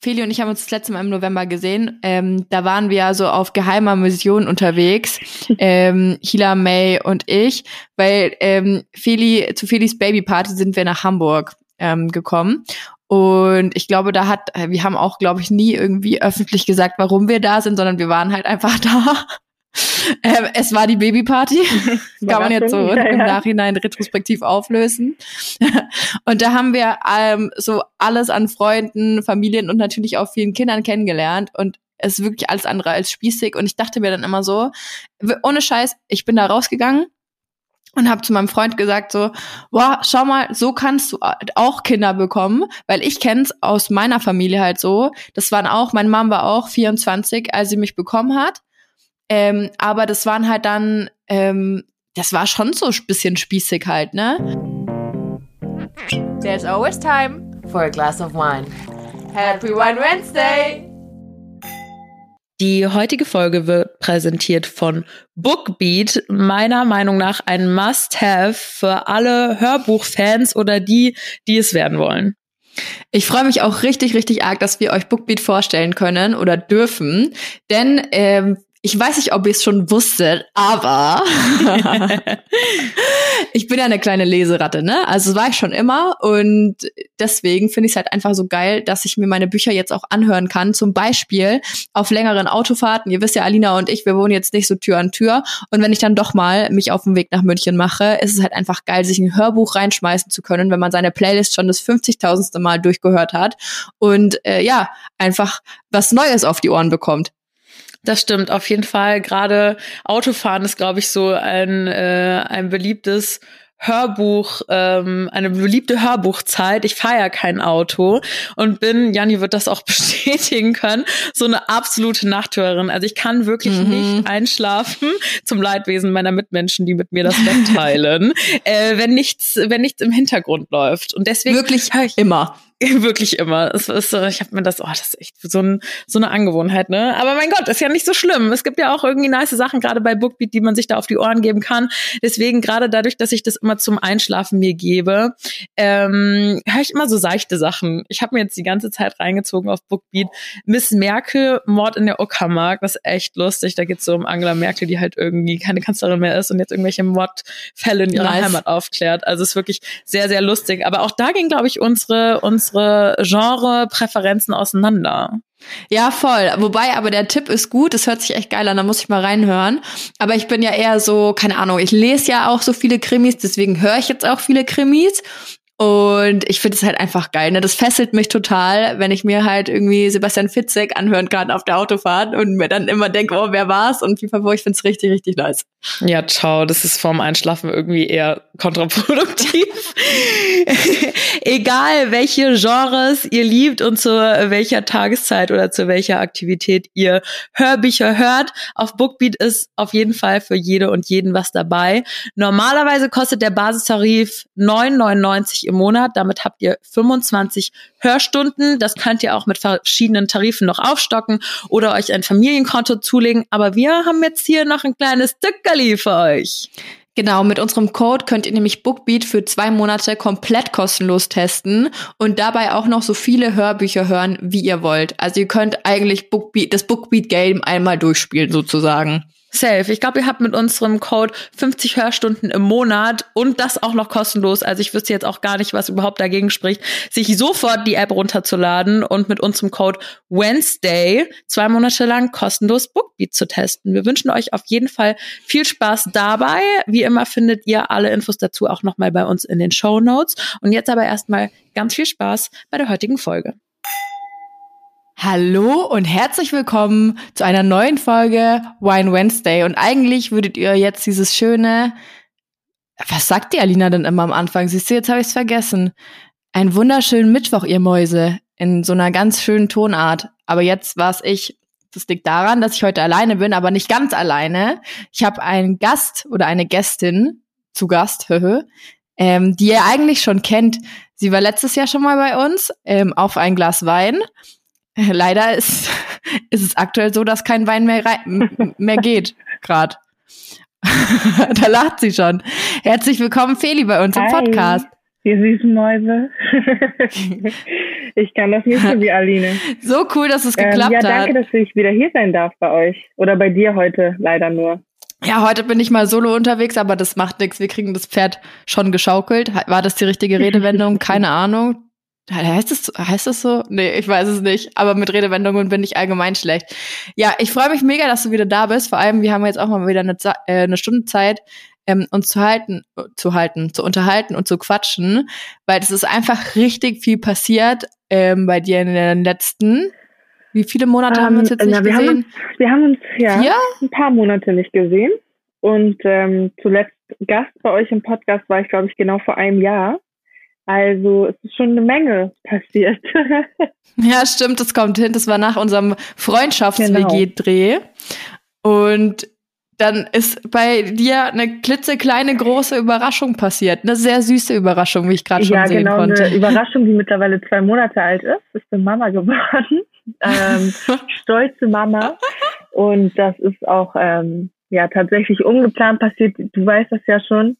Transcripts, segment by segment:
Feli und ich haben uns das letzte Mal im November gesehen. Ähm, da waren wir ja so auf geheimer Mission unterwegs, ähm, Hila May und ich, weil ähm, Feli, zu Felis Babyparty sind wir nach Hamburg ähm, gekommen. Und ich glaube, da hat, äh, wir haben auch, glaube ich, nie irgendwie öffentlich gesagt, warum wir da sind, sondern wir waren halt einfach da. Ähm, es war die Babyparty. Kann man jetzt so ja, im Nachhinein retrospektiv auflösen. und da haben wir ähm, so alles an Freunden, Familien und natürlich auch vielen Kindern kennengelernt. Und es ist wirklich alles andere als spießig. Und ich dachte mir dann immer so, ohne Scheiß, ich bin da rausgegangen und habe zu meinem Freund gesagt so, boah, schau mal, so kannst du auch Kinder bekommen, weil ich kenn's aus meiner Familie halt so. Das waren auch, meine Mom war auch 24, als sie mich bekommen hat. Ähm, aber das waren halt dann, ähm, das war schon so ein bisschen spießig halt, ne? There's always time for a glass of wine. Happy Wine Wednesday! Die heutige Folge wird präsentiert von Bookbeat, meiner Meinung nach ein Must-Have für alle Hörbuchfans oder die, die es werden wollen. Ich freue mich auch richtig, richtig arg, dass wir euch Bookbeat vorstellen können oder dürfen, denn ähm, ich weiß nicht, ob ihr es schon wusstet, aber ich bin ja eine kleine Leseratte, ne? Also war ich schon immer und deswegen finde ich es halt einfach so geil, dass ich mir meine Bücher jetzt auch anhören kann. Zum Beispiel auf längeren Autofahrten. Ihr wisst ja, Alina und ich, wir wohnen jetzt nicht so Tür an Tür. Und wenn ich dann doch mal mich auf den Weg nach München mache, ist es halt einfach geil, sich ein Hörbuch reinschmeißen zu können, wenn man seine Playlist schon das 50.000. Mal durchgehört hat und äh, ja, einfach was Neues auf die Ohren bekommt. Das stimmt, auf jeden Fall. Gerade Autofahren ist, glaube ich, so ein, äh, ein beliebtes Hörbuch, ähm, eine beliebte Hörbuchzeit. Ich fahre ja kein Auto und bin, Janni wird das auch bestätigen können, so eine absolute Nachthörerin. Also ich kann wirklich mhm. nicht einschlafen zum Leidwesen meiner Mitmenschen, die mit mir das Bett teilen, äh, wenn nichts, wenn nichts im Hintergrund läuft. Und deswegen wirklich immer. Wirklich immer. Es ist, ich habe mir das, oh, das ist echt so, ein, so eine Angewohnheit, ne? Aber mein Gott, ist ja nicht so schlimm. Es gibt ja auch irgendwie nice Sachen, gerade bei Bookbeat, die man sich da auf die Ohren geben kann. Deswegen, gerade dadurch, dass ich das immer zum Einschlafen mir gebe, ähm, höre ich immer so seichte Sachen. Ich habe mir jetzt die ganze Zeit reingezogen auf Bookbeat. Miss Merkel, Mord in der Uckermark, das ist echt lustig. Da geht's so um Angela Merkel, die halt irgendwie keine Kanzlerin mehr ist und jetzt irgendwelche Mordfälle in ihrer nice. Heimat aufklärt. Also es ist wirklich sehr, sehr lustig. Aber auch da ging, glaube ich, unsere, unsere unsere Genrepräferenzen auseinander. Ja, voll. Wobei, aber der Tipp ist gut, es hört sich echt geil an, da muss ich mal reinhören. Aber ich bin ja eher so, keine Ahnung, ich lese ja auch so viele Krimis, deswegen höre ich jetzt auch viele Krimis. Und ich finde es halt einfach geil. Ne? Das fesselt mich total, wenn ich mir halt irgendwie Sebastian Fitzek anhören kann auf der Autofahrt und mir dann immer denke, oh, wer war's? Und wie ich finde es richtig, richtig nice. Ja, ciao. Das ist vorm Einschlafen irgendwie eher kontraproduktiv. Egal, welche Genres ihr liebt und zu welcher Tageszeit oder zu welcher Aktivität ihr Hörbücher hört, auf Bookbeat ist auf jeden Fall für jede und jeden was dabei. Normalerweise kostet der Basistarif 9,99 im Monat. Damit habt ihr 25 Hörstunden. Das könnt ihr auch mit verschiedenen Tarifen noch aufstocken oder euch ein Familienkonto zulegen. Aber wir haben jetzt hier noch ein kleines Stückerli für euch. Genau, mit unserem Code könnt ihr nämlich Bookbeat für zwei Monate komplett kostenlos testen und dabei auch noch so viele Hörbücher hören, wie ihr wollt. Also ihr könnt eigentlich Bookbeat, das Bookbeat Game einmal durchspielen sozusagen. Safe. Ich glaube, ihr habt mit unserem Code 50 Hörstunden im Monat und das auch noch kostenlos. Also ich wüsste jetzt auch gar nicht, was überhaupt dagegen spricht, sich sofort die App runterzuladen und mit unserem Code Wednesday zwei Monate lang kostenlos Bookbeat zu testen. Wir wünschen euch auf jeden Fall viel Spaß dabei. Wie immer findet ihr alle Infos dazu auch nochmal bei uns in den Show Notes. Und jetzt aber erstmal ganz viel Spaß bei der heutigen Folge. Hallo und herzlich willkommen zu einer neuen Folge Wine Wednesday. Und eigentlich würdet ihr jetzt dieses schöne, was sagt die Alina denn immer am Anfang? Siehst du, jetzt habe ich es vergessen. Ein wunderschönen Mittwoch, ihr Mäuse, in so einer ganz schönen Tonart. Aber jetzt war es ich. Das liegt daran, dass ich heute alleine bin, aber nicht ganz alleine. Ich habe einen Gast oder eine Gästin zu Gast, ähm, die ihr eigentlich schon kennt. Sie war letztes Jahr schon mal bei uns ähm, auf ein Glas Wein. Leider ist, ist es aktuell so, dass kein Wein mehr, mehr geht, gerade. da lacht sie schon. Herzlich willkommen, Feli, bei uns Hi. im Podcast. Ihr süßen Mäuse. ich kann das nicht so wie Aline. So cool, dass es geklappt ähm, ja, hat. Ja, danke, dass ich wieder hier sein darf bei euch. Oder bei dir heute, leider nur. Ja, heute bin ich mal solo unterwegs, aber das macht nichts. Wir kriegen das Pferd schon geschaukelt. War das die richtige Redewendung? Keine Ahnung. Heißt es, heißt es so? Nee, ich weiß es nicht. Aber mit Redewendungen bin ich allgemein schlecht. Ja, ich freue mich mega, dass du wieder da bist. Vor allem, wir haben jetzt auch mal wieder eine, äh, eine Stunde Zeit, ähm, uns zu halten, zu halten, zu unterhalten und zu quatschen, weil es ist einfach richtig viel passiert ähm, bei dir in den letzten. Wie viele Monate um, haben wir uns jetzt nicht na, wir gesehen? Haben uns, wir haben uns ja Vier? ein paar Monate nicht gesehen. Und ähm, zuletzt Gast bei euch im Podcast war ich, glaube ich, genau vor einem Jahr. Also es ist schon eine Menge passiert. ja, stimmt, das kommt hin. Das war nach unserem Freundschafts-WG-Dreh. Und dann ist bei dir eine klitzekleine große Überraschung passiert. Eine sehr süße Überraschung, wie ich gerade schon ja, sehen genau, konnte. Eine Überraschung, die mittlerweile zwei Monate alt ist. Ich bin Mama geworden. Ähm, stolze Mama. Und das ist auch ähm, ja tatsächlich ungeplant passiert. Du weißt das ja schon.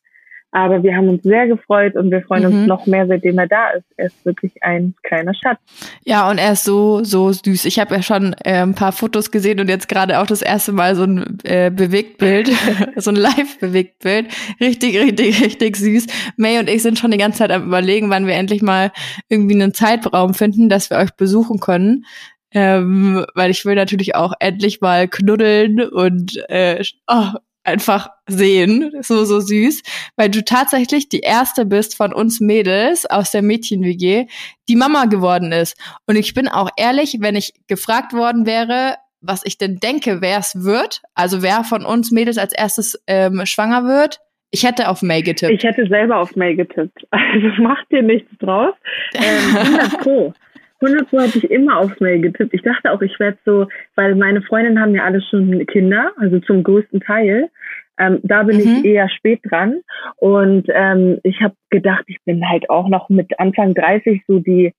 Aber wir haben uns sehr gefreut und wir freuen Mhm. uns noch mehr, seitdem er da ist. Er ist wirklich ein kleiner Schatz. Ja, und er ist so, so süß. Ich habe ja schon äh, ein paar Fotos gesehen und jetzt gerade auch das erste Mal so ein äh, Bewegtbild, so ein Live-Bewegtbild. Richtig, richtig, richtig süß. May und ich sind schon die ganze Zeit am überlegen, wann wir endlich mal irgendwie einen Zeitraum finden, dass wir euch besuchen können. Ähm, weil ich will natürlich auch endlich mal knuddeln und äh, oh, einfach sehen. So, so süß. Weil du tatsächlich die erste bist von uns Mädels aus der Mädchen-WG, die Mama geworden ist. Und ich bin auch ehrlich, wenn ich gefragt worden wäre, was ich denn denke, wer es wird, also wer von uns Mädels als erstes ähm, schwanger wird, ich hätte auf May getippt. Ich hätte selber auf May getippt. Also mach dir nichts draus. Ähm, 100 Pro. 100 Pro hätte ich immer auf May getippt. Ich dachte auch, ich werde so, weil meine Freundinnen haben ja alle schon Kinder, also zum größten Teil. Ähm, da bin Mhm. ich eher spät dran. Und ähm, ich habe gedacht, ich bin halt auch noch mit Anfang 30 so die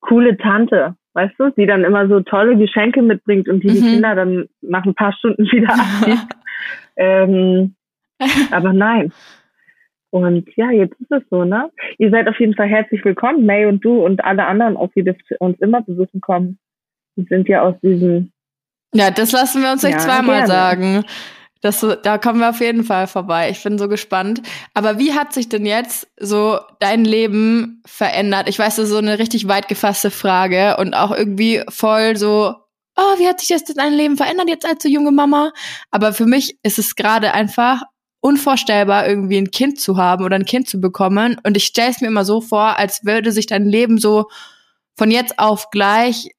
coole Tante, weißt du, die dann immer so tolle Geschenke mitbringt und die die Mhm. Kinder dann nach ein paar Stunden wieder abgibt. ähm, aber nein. Und ja, jetzt ist es so, ne? Ihr seid auf jeden Fall herzlich willkommen, May und du und alle anderen, auch die uns immer besuchen kommen. Die sind ja aus diesem, Ja, das lassen wir uns nicht Ja, zweimal gerne. sagen. Das, da kommen wir auf jeden Fall vorbei. Ich bin so gespannt. Aber wie hat sich denn jetzt so dein Leben verändert? Ich weiß, das ist so eine richtig weit gefasste Frage und auch irgendwie voll so, oh, wie hat sich das denn dein Leben verändert jetzt als so junge Mama? Aber für mich ist es gerade einfach unvorstellbar, irgendwie ein Kind zu haben oder ein Kind zu bekommen. Und ich stelle es mir immer so vor, als würde sich dein Leben so von jetzt auf gleich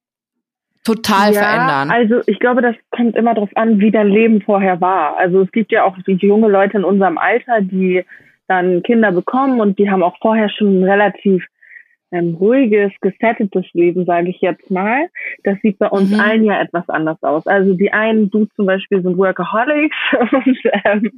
total ja, verändern. Also ich glaube, das kommt immer darauf an, wie dein Leben vorher war. Also es gibt ja auch die junge Leute in unserem Alter, die dann Kinder bekommen und die haben auch vorher schon ein relativ ähm, ruhiges, gesettetes Leben, sage ich jetzt mal. Das sieht bei uns Mhm. allen ja etwas anders aus. Also die einen, du zum Beispiel, sind Workaholics und ähm,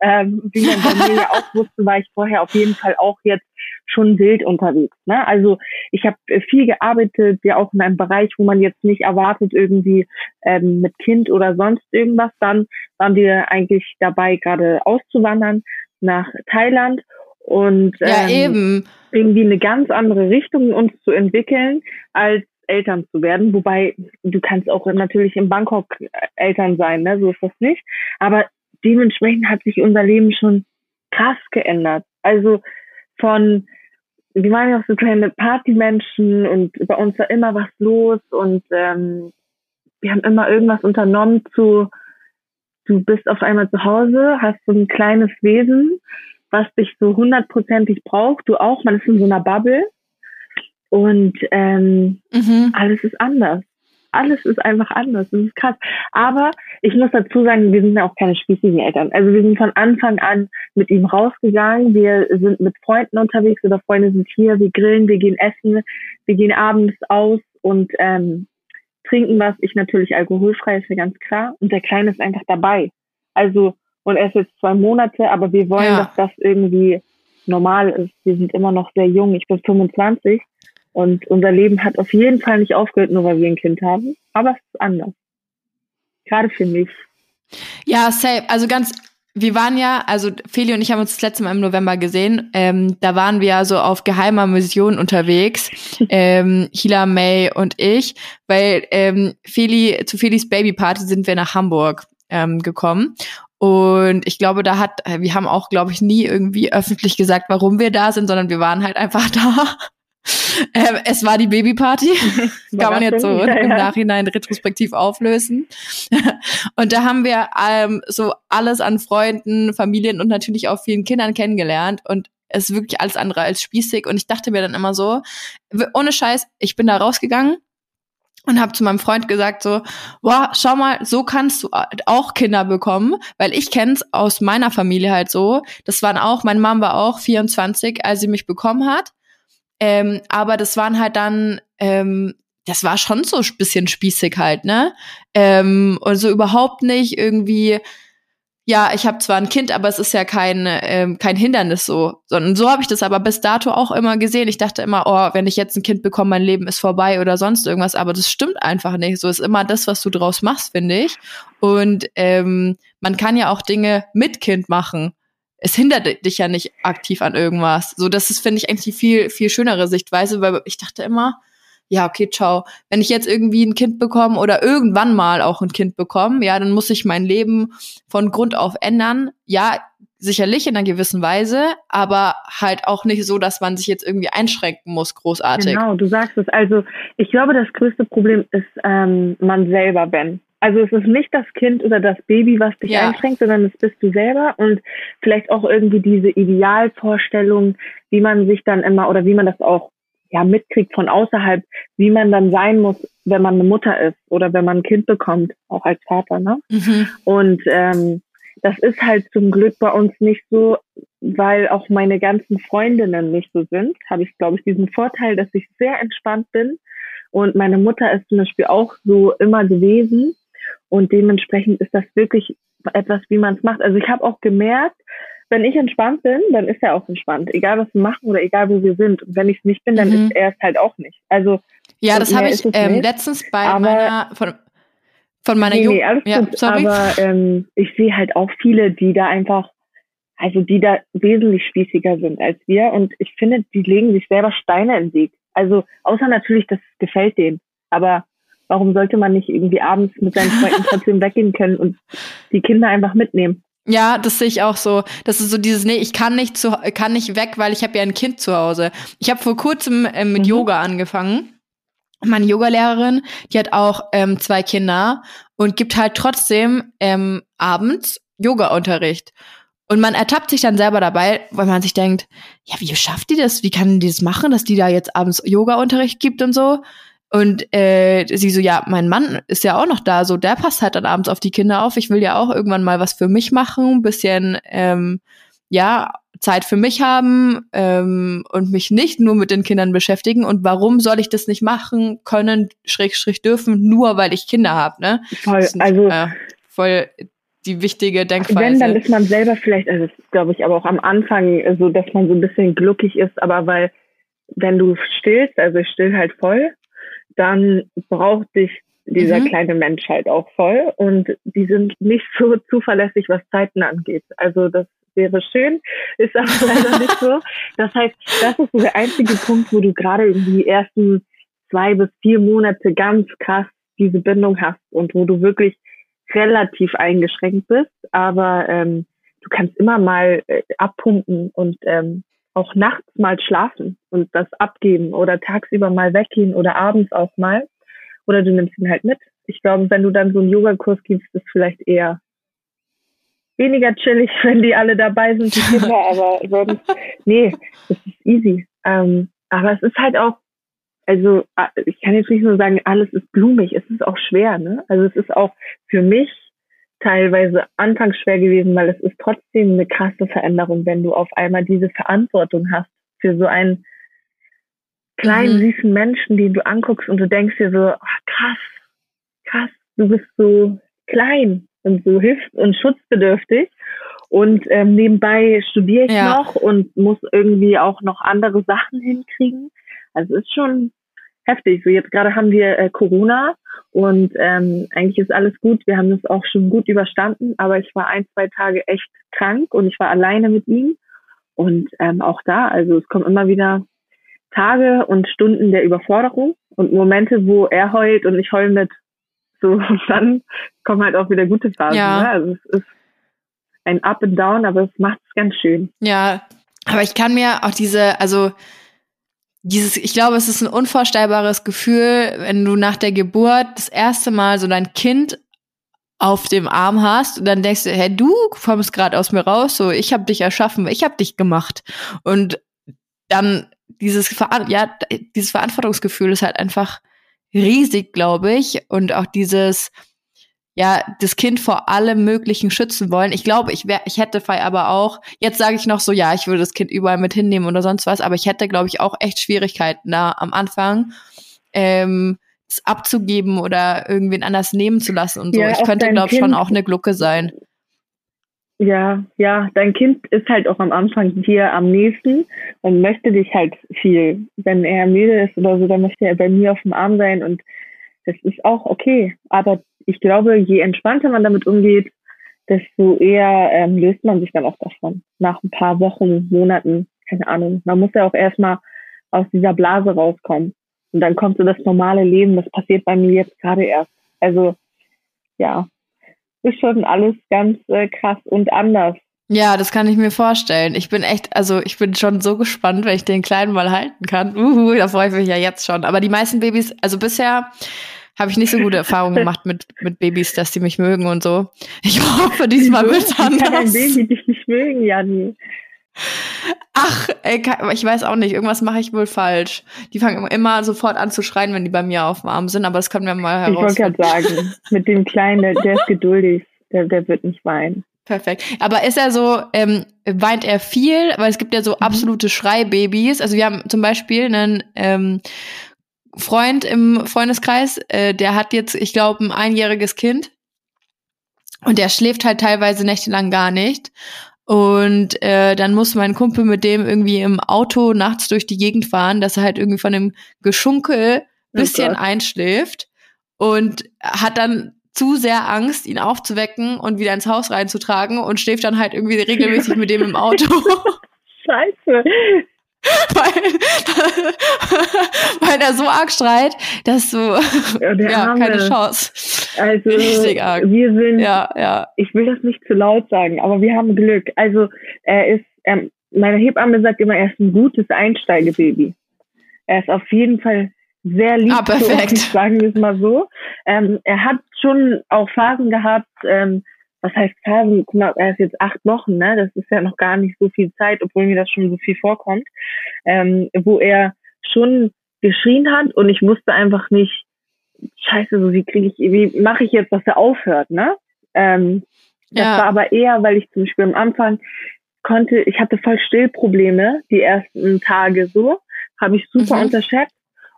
ähm, wie man bei mir ja auch wusste, war ich vorher auf jeden Fall auch jetzt schon wild unterwegs. Ne? Also ich habe viel gearbeitet, ja auch in einem Bereich, wo man jetzt nicht erwartet, irgendwie ähm, mit Kind oder sonst irgendwas. Dann waren wir eigentlich dabei, gerade auszuwandern nach Thailand und ja, ähm, irgendwie eine ganz andere Richtung uns zu entwickeln, als Eltern zu werden. Wobei du kannst auch natürlich in Bangkok Eltern sein, ne? so ist das nicht. Aber dementsprechend hat sich unser Leben schon krass geändert. Also von, wir waren ja auch so kleine Partymenschen und bei uns war immer was los und ähm, wir haben immer irgendwas unternommen zu, du bist auf einmal zu Hause, hast so ein kleines Wesen, was dich so hundertprozentig braucht, du auch, man ist in so einer Bubble und ähm, Mhm. alles ist anders. Alles ist einfach anders. Das ist krass. Aber ich muss dazu sagen, wir sind ja auch keine spießigen Eltern. Also wir sind von Anfang an mit ihm rausgegangen. Wir sind mit Freunden unterwegs oder Freunde sind hier. Wir grillen, wir gehen essen, wir gehen abends aus und ähm, trinken was. Ich natürlich alkoholfrei, ist mir ganz klar. Und der Kleine ist einfach dabei. Also, und er ist jetzt zwei Monate, aber wir wollen, Ja. dass das irgendwie normal ist. Wir sind immer noch sehr jung. Ich bin 25. Und unser Leben hat auf jeden Fall nicht aufgehört, nur weil wir ein Kind haben. Aber es ist anders. Gerade für mich. Ja, safe. Also ganz, wir waren ja, also Feli und ich haben uns das letzte Mal im November gesehen. Ähm, da waren wir ja so auf geheimer Mission unterwegs, ähm, Hila, May und ich, weil ähm, Feli, zu Felis Babyparty sind wir nach Hamburg ähm, gekommen. Und ich glaube, da hat, wir haben auch, glaube ich, nie irgendwie öffentlich gesagt, warum wir da sind, sondern wir waren halt einfach da. Ähm, es war die Babyparty. Kann man jetzt so ja, im Nachhinein retrospektiv auflösen. und da haben wir ähm, so alles an Freunden, Familien und natürlich auch vielen Kindern kennengelernt. Und es ist wirklich alles andere als spießig. Und ich dachte mir dann immer so, ohne Scheiß, ich bin da rausgegangen und habe zu meinem Freund gesagt so, boah, schau mal, so kannst du auch Kinder bekommen, weil ich kenn's aus meiner Familie halt so. Das waren auch, meine Mom war auch 24, als sie mich bekommen hat. Ähm, aber das waren halt dann, ähm, das war schon so ein bisschen spießig halt, ne? Ähm, und so überhaupt nicht irgendwie, ja, ich habe zwar ein Kind, aber es ist ja kein, ähm, kein Hindernis so. Sondern so habe ich das aber bis dato auch immer gesehen. Ich dachte immer, oh, wenn ich jetzt ein Kind bekomme, mein Leben ist vorbei oder sonst irgendwas. Aber das stimmt einfach nicht. So ist immer das, was du draus machst, finde ich. Und ähm, man kann ja auch Dinge mit Kind machen es hindert dich ja nicht aktiv an irgendwas. So, das ist, finde ich, eigentlich die viel, viel schönere Sichtweise, weil ich dachte immer, ja, okay, ciao. Wenn ich jetzt irgendwie ein Kind bekomme oder irgendwann mal auch ein Kind bekomme, ja, dann muss ich mein Leben von Grund auf ändern. Ja, sicherlich in einer gewissen Weise, aber halt auch nicht so, dass man sich jetzt irgendwie einschränken muss, großartig. Genau, du sagst es. Also ich glaube, das größte Problem ist ähm, man selber, Ben. Also es ist nicht das Kind oder das Baby, was dich ja. einschränkt, sondern es bist du selber und vielleicht auch irgendwie diese Idealvorstellung, wie man sich dann immer oder wie man das auch ja mitkriegt von außerhalb, wie man dann sein muss, wenn man eine Mutter ist oder wenn man ein Kind bekommt, auch als Vater, ne? Mhm. Und ähm, das ist halt zum Glück bei uns nicht so, weil auch meine ganzen Freundinnen nicht so sind, habe ich, glaube ich, diesen Vorteil, dass ich sehr entspannt bin. Und meine Mutter ist zum Beispiel auch so immer gewesen. Und dementsprechend ist das wirklich etwas, wie man es macht. Also ich habe auch gemerkt, wenn ich entspannt bin, dann ist er auch entspannt. Egal, was wir machen oder egal, wo wir sind. Und wenn ich es nicht bin, dann mhm. ist er es halt auch nicht. Also ja, das habe ich ähm, letztens bei aber, meiner von, von meiner nee, Jugend. Nee, alles ja, gut, sorry. Aber ähm, ich sehe halt auch viele, die da einfach, also die da wesentlich spießiger sind als wir. Und ich finde, die legen sich selber Steine im Weg. Also außer natürlich, das gefällt denen. Aber warum sollte man nicht irgendwie abends mit seinen Freunden trotzdem weggehen können und die Kinder einfach mitnehmen? Ja, das sehe ich auch so. Das ist so dieses, nee, ich kann nicht zu, kann nicht weg, weil ich habe ja ein Kind zu Hause. Ich habe vor kurzem äh, mit mhm. Yoga angefangen. Meine Yogalehrerin, die hat auch ähm, zwei Kinder und gibt halt trotzdem ähm, abends Yoga-Unterricht. Und man ertappt sich dann selber dabei, weil man sich denkt, ja, wie schafft die das? Wie kann die das machen, dass die da jetzt abends Yoga-Unterricht gibt und so? Und äh, sie so, ja, mein Mann ist ja auch noch da, so der passt halt dann abends auf die Kinder auf. Ich will ja auch irgendwann mal was für mich machen, bisschen ähm, ja Zeit für mich haben ähm, und mich nicht nur mit den Kindern beschäftigen. Und warum soll ich das nicht machen können, schräg schräg dürfen, nur weil ich Kinder habe, ne? Voll, also äh, voll die wichtige Denkweise. Wenn, dann ist man selber vielleicht, also glaube ich, aber auch am Anfang so, dass man so ein bisschen glücklich ist, aber weil wenn du stillst, also ich still halt voll, dann braucht dich dieser mhm. kleine Mensch halt auch voll und die sind nicht so zuverlässig, was Zeiten angeht. Also das wäre schön, ist aber leider nicht so. Das heißt, das ist so der einzige Punkt, wo du gerade in die ersten zwei bis vier Monate ganz krass diese Bindung hast und wo du wirklich relativ eingeschränkt bist, aber ähm, du kannst immer mal äh, abpumpen und ähm, auch nachts mal schlafen und das abgeben oder tagsüber mal weggehen oder abends auch mal. Oder du nimmst ihn halt mit. Ich glaube, wenn du dann so einen Yogakurs gibst, ist vielleicht eher weniger chillig, wenn die alle dabei sind, die Kinder, aber sonst, nee, es ist easy. Ähm, aber es ist halt auch, also ich kann jetzt nicht nur sagen, alles ist blumig, es ist auch schwer, ne? Also es ist auch für mich teilweise anfangs schwer gewesen, weil es ist trotzdem eine krasse Veränderung, wenn du auf einmal diese Verantwortung hast für so einen kleinen, mhm. süßen Menschen, den du anguckst und du denkst dir so, ach, krass, krass, du bist so klein und so hilfs- und schutzbedürftig. Und ähm, nebenbei studiere ich ja. noch und muss irgendwie auch noch andere Sachen hinkriegen. Also ist schon heftig. So jetzt gerade haben wir äh, Corona und ähm, eigentlich ist alles gut. Wir haben das auch schon gut überstanden, aber ich war ein, zwei Tage echt krank und ich war alleine mit ihm. Und ähm, auch da, also es kommen immer wieder Tage und Stunden der Überforderung und Momente, wo er heult und ich heul mit. So, und dann kommen halt auch wieder gute Phasen. Ja. Ne? Also es ist ein Up and Down, aber es macht es ganz schön. Ja, aber ich kann mir auch diese, also dieses, ich glaube, es ist ein unvorstellbares Gefühl, wenn du nach der Geburt das erste Mal so dein Kind auf dem Arm hast und dann denkst du, hey, du kommst gerade aus mir raus, so ich habe dich erschaffen, ich habe dich gemacht. Und dann dieses ja dieses Verantwortungsgefühl ist halt einfach riesig, glaube ich. Und auch dieses ja, das Kind vor allem Möglichen schützen wollen. Ich glaube, ich wäre, ich hätte Fei aber auch, jetzt sage ich noch so, ja, ich würde das Kind überall mit hinnehmen oder sonst was, aber ich hätte, glaube ich, auch echt Schwierigkeiten da am Anfang, ähm, es abzugeben oder irgendwen anders nehmen zu lassen und so. Ja, ich könnte, glaube ich, schon auch eine Glucke sein. Ja, ja, dein Kind ist halt auch am Anfang dir am nächsten und möchte dich halt viel. Wenn er müde ist oder so, dann möchte er bei mir auf dem Arm sein und das ist auch okay. Aber ich glaube, je entspannter man damit umgeht, desto eher ähm, löst man sich dann auch davon. Nach ein paar Wochen, Monaten, keine Ahnung. Man muss ja auch erstmal aus dieser Blase rauskommen. Und dann kommt so das normale Leben. Das passiert bei mir jetzt gerade erst. Also, ja, ist schon alles ganz äh, krass und anders. Ja, das kann ich mir vorstellen. Ich bin echt, also ich bin schon so gespannt, wenn ich den Kleinen mal halten kann. Uhu, da freue ich mich ja jetzt schon. Aber die meisten Babys, also bisher habe ich nicht so gute Erfahrungen gemacht mit, mit Babys, dass die mich mögen und so. Ich hoffe, diesmal wird Wie kann ein anders. Baby dich nicht mögen, Janni? Ach, ey, ich weiß auch nicht, irgendwas mache ich wohl falsch. Die fangen immer sofort an zu schreien, wenn die bei mir auf dem Arm sind, aber das können wir mal Ich wollte heraus. gerade sagen, mit dem Kleinen, der, der ist geduldig. Der, der wird nicht weinen. Perfekt. Aber ist er so, ähm, weint er viel? Weil es gibt ja so absolute Schreibabys. Also wir haben zum Beispiel einen ähm, Freund im Freundeskreis, äh, der hat jetzt, ich glaube, ein einjähriges Kind. Und der schläft halt teilweise nächtelang gar nicht. Und äh, dann muss mein Kumpel mit dem irgendwie im Auto nachts durch die Gegend fahren, dass er halt irgendwie von dem Geschunkel Oh bisschen Gott. einschläft und hat dann zu sehr Angst, ihn aufzuwecken und wieder ins Haus reinzutragen und schläft dann halt irgendwie regelmäßig mit dem im Auto, Scheiße. weil, weil er so arg schreit, dass du Ja, der ja keine Chance. Also, Richtig arg. wir sind, Ja, ja. ich will das nicht zu laut sagen, aber wir haben Glück. Also, er ist, ähm, meine Hebamme sagt immer, er ist ein gutes Einsteigebaby. Er ist auf jeden Fall sehr lieb Ah, perfekt. uns, sagen wir es mal so. Ähm, er hat schon auch Phasen gehabt, ähm, was heißt Phasen? Guck mal, er ist jetzt acht Wochen, ne? Das ist ja noch gar nicht so viel Zeit, obwohl mir das schon so viel vorkommt, ähm, wo er schon geschrien hat und ich wusste einfach nicht, scheiße, so wie kriege ich, wie mache ich jetzt, dass er aufhört, ne? Ähm, das Ja. war aber eher, weil ich zum Beispiel am Anfang konnte, ich hatte voll Stillprobleme die ersten Tage so, habe ich super Mhm. unterschätzt.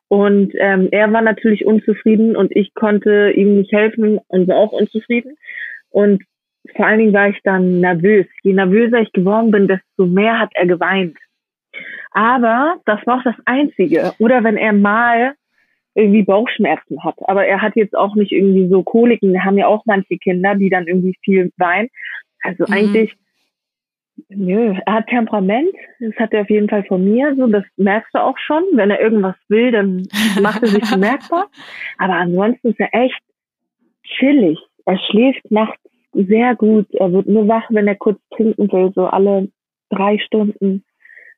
Und ähm, er war natürlich unzufrieden und ich konnte ihm nicht helfen und war auch unzufrieden. Und vor allen Dingen war ich dann nervös. Je nervöser ich geworden bin, desto mehr hat er geweint. Aber das war auch das Einzige. Oder wenn er mal irgendwie Bauchschmerzen hat. Aber er hat jetzt auch nicht irgendwie so Koliken. Haben ja auch manche Kinder, die dann irgendwie viel weinen. Also Mhm. eigentlich, nö, er hat Temperament. Das hat er auf jeden Fall von mir. So, das merkst du auch schon. Wenn er irgendwas will, dann macht er sich bemerkbar. Aber ansonsten ist er echt chillig. Er schläft nachts sehr gut. Er wird nur wach, wenn er kurz trinken will, so alle drei Stunden.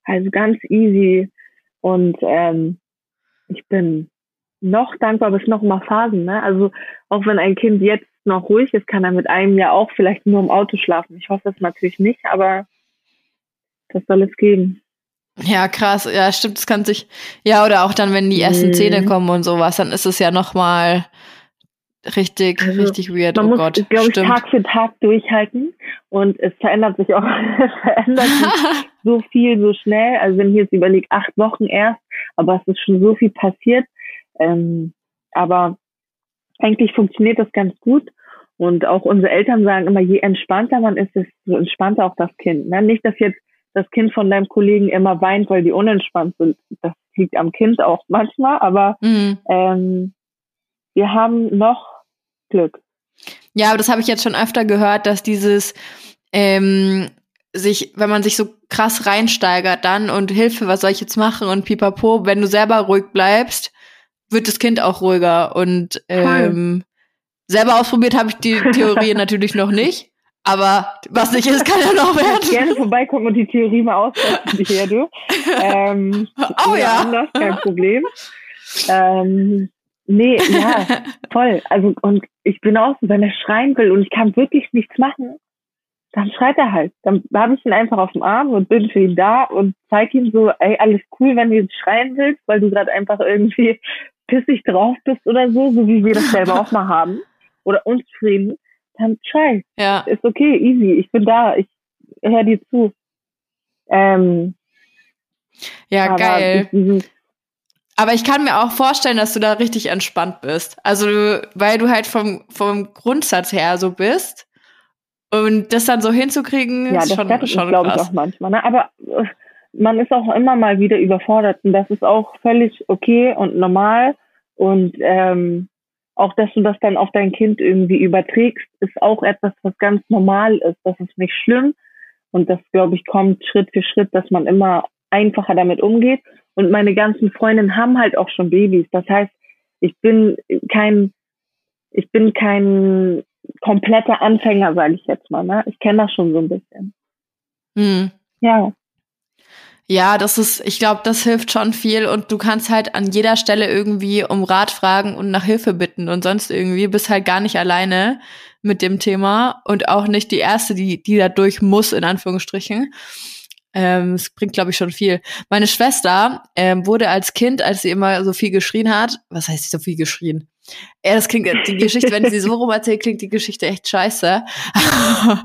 Also ganz easy. Und ähm, ich bin noch dankbar, aber es noch immer Phasen. Ne? Also auch wenn ein Kind jetzt noch ruhig ist, kann er mit einem ja auch vielleicht nur im Auto schlafen. Ich hoffe das natürlich nicht, aber das soll es geben. Ja, krass. Ja, stimmt, das kann sich. Ja, oder auch dann, wenn die ersten Mhm. Zähne kommen und sowas, dann ist es ja noch mal richtig, Also, richtig weird. Man oh muss, Gott, glaube ich. Tag für Tag durchhalten und es verändert sich auch, es verändert sich so viel so schnell. Also wenn ich jetzt überlege, acht Wochen erst, aber es ist schon so viel passiert. Ähm, aber eigentlich funktioniert das ganz gut. Und auch unsere Eltern sagen immer, je entspannter man ist, desto entspannter auch das Kind. Ne? Nicht, dass jetzt das Kind von deinem Kollegen immer weint, weil die unentspannt sind. Das liegt am Kind auch manchmal, aber Mhm. ähm, wir haben noch Glück. Ja, aber das habe ich jetzt schon öfter gehört, dass dieses ähm, sich, wenn man sich so krass reinsteigert dann und Hilfe, was soll ich jetzt machen und pipapo, wenn du selber ruhig bleibst, wird das Kind auch ruhiger und ähm, selber ausprobiert habe ich die Theorie natürlich noch nicht, aber was nicht ist, kann ja noch werden. gerne vorbeikommen und die Theorie mal austesten, hier, du. Ähm, Oh ja. Anders, kein Problem. Ähm, nee, ja, voll. Also, und ich bin auch so, wenn er schreien will und ich kann wirklich nichts machen, dann schreit er halt. Dann habe ich ihn einfach auf dem Arm und bin für ihn da und zeig ihm so, ey, alles cool, wenn du jetzt schreien willst, weil du gerade einfach irgendwie pissig drauf bist oder so, so wie wir das selber auch mal haben. Oder unzufrieden. Dann schrei. Ja, Ist okay, easy. Ich bin da. Ich höre dir zu. Ähm, ja, geil. dieses- Aber ich kann mir auch vorstellen, dass du da richtig entspannt bist. Also, weil du halt vom, vom Grundsatz her so bist. Und das dann so hinzukriegen, Ja, ist das schon, fertigt schon glaube ich, auch manchmal. Ne? Aber äh, man ist auch immer mal wieder überfordert und das ist auch völlig okay und normal. Und ähm, auch, dass du das dann auf dein Kind irgendwie überträgst, ist auch etwas, was ganz normal ist. Das ist nicht schlimm. Und das, glaube ich, kommt Schritt für Schritt, dass man immer einfacher damit umgeht. Und meine ganzen Freundinnen haben halt auch schon Babys. Das heißt, ich bin kein, ich bin kein kompletter Anfänger, sage ich jetzt mal. Ne? Ich kenne das schon so ein bisschen. Hm. Ja, Ja, das ist, ich glaube, das hilft schon viel und du kannst halt an jeder Stelle irgendwie um Rat fragen und nach Hilfe bitten und sonst irgendwie bist halt gar nicht alleine mit dem Thema und auch nicht die erste, die, die da durch muss, in Anführungsstrichen. Ähm, es bringt, glaube ich, schon viel. Meine Schwester ähm, wurde als Kind, als sie immer so viel geschrien hat, was heißt so viel geschrien? Ja, das klingt, die Geschichte, wenn sie so rum erzählt, klingt die Geschichte echt scheiße.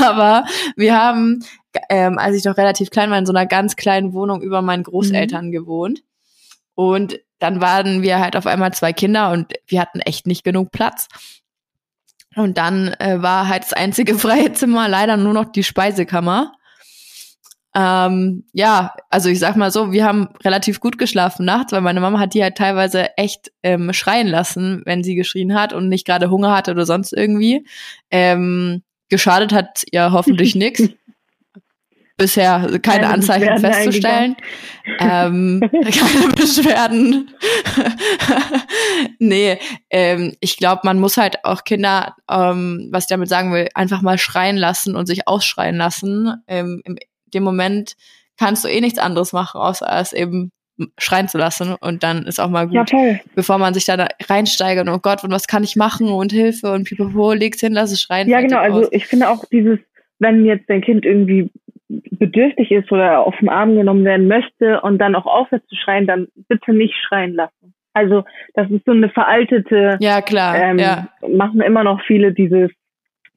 Aber wir haben, ähm, als ich noch relativ klein war, in so einer ganz kleinen Wohnung über meinen Großeltern gewohnt. Und dann waren wir halt auf einmal zwei Kinder und wir hatten echt nicht genug Platz. Und dann äh, war halt das einzige freie Zimmer leider nur noch die Speisekammer. Ähm, ja, also ich sag mal so, wir haben relativ gut geschlafen nachts, weil meine Mama hat die halt teilweise echt ähm, schreien lassen, wenn sie geschrien hat und nicht gerade Hunger hatte oder sonst irgendwie. Ähm, geschadet hat ihr hoffentlich nix. Bisher keine Keine Anzeichen festzustellen. Ähm, keine Beschwerden. nee, ähm, ich glaube, man muss halt auch Kinder, ähm, was ich damit sagen will, einfach mal schreien lassen und sich ausschreien lassen. Ähm, in dem Moment kannst du eh nichts anderes machen, außer es eben schreien zu lassen und dann ist auch mal gut, ja voll. bevor man sich da reinsteigert und oh Gott, und was kann ich machen und Hilfe und pipapo, leg's hin, lass es schreien. Ja, genau. Also ich finde auch dieses, wenn jetzt dein Kind irgendwie bedürftig ist oder auf den Arm genommen werden möchte und dann auch aufhört zu schreien, dann bitte nicht schreien lassen. Also das ist so eine veraltete, ja, klar, ähm, ja. machen immer noch viele dieses,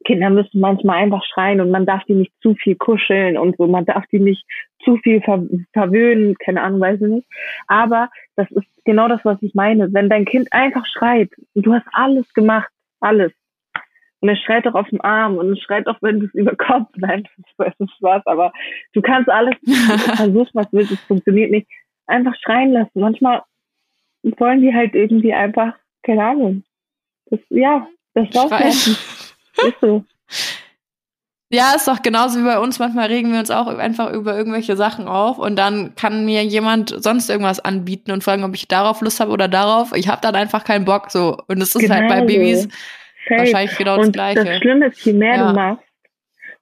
Kinder müssen manchmal einfach schreien und man darf die nicht zu viel kuscheln und so, man darf die nicht zu viel ver verwöhnen, keine Ahnung, weiß ich nicht. Aber das ist genau das, was ich meine. Wenn dein Kind einfach schreit und du hast alles gemacht, alles, und er schreit auch auf dem Arm und es schreit auch, wenn du es über Kopf, nein, das nicht Spaß, aber du kannst alles, versuchst was willst, es funktioniert nicht, einfach schreien lassen. Manchmal wollen die halt irgendwie einfach, keine Ahnung, das, ja, das rauslassen. Ist so. Ja, ist doch genauso wie bei uns. Manchmal regen wir uns auch einfach über irgendwelche Sachen auf und dann kann mir jemand sonst irgendwas anbieten und fragen, ob ich darauf Lust habe oder darauf. Ich habe dann einfach keinen Bock so. Und es ist halt bei Genau. Babys Safe. wahrscheinlich genau das und Gleiche. das Schlimme ist, je mehr Ja. du machst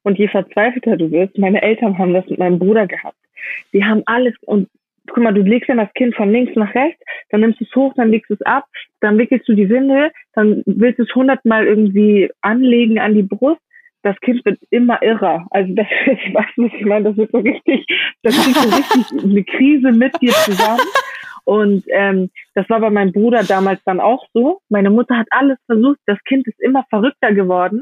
und je verzweifelter du wirst, meine Eltern haben das mit meinem Bruder gehabt. Die haben alles und guck mal, du legst dann das Kind von links nach rechts, dann nimmst du es hoch, dann legst du es ab, dann wickelst du die Windel, dann willst du es hundertmal irgendwie anlegen an die Brust. Das Kind wird immer irrer. Also das, ich weiß nicht, ich meine, das wird so richtig, das kriegt so richtig eine Krise mit dir zusammen. Und ähm, das war bei meinem Bruder damals dann auch so. Meine Mutter hat alles versucht. Das Kind ist immer verrückter geworden,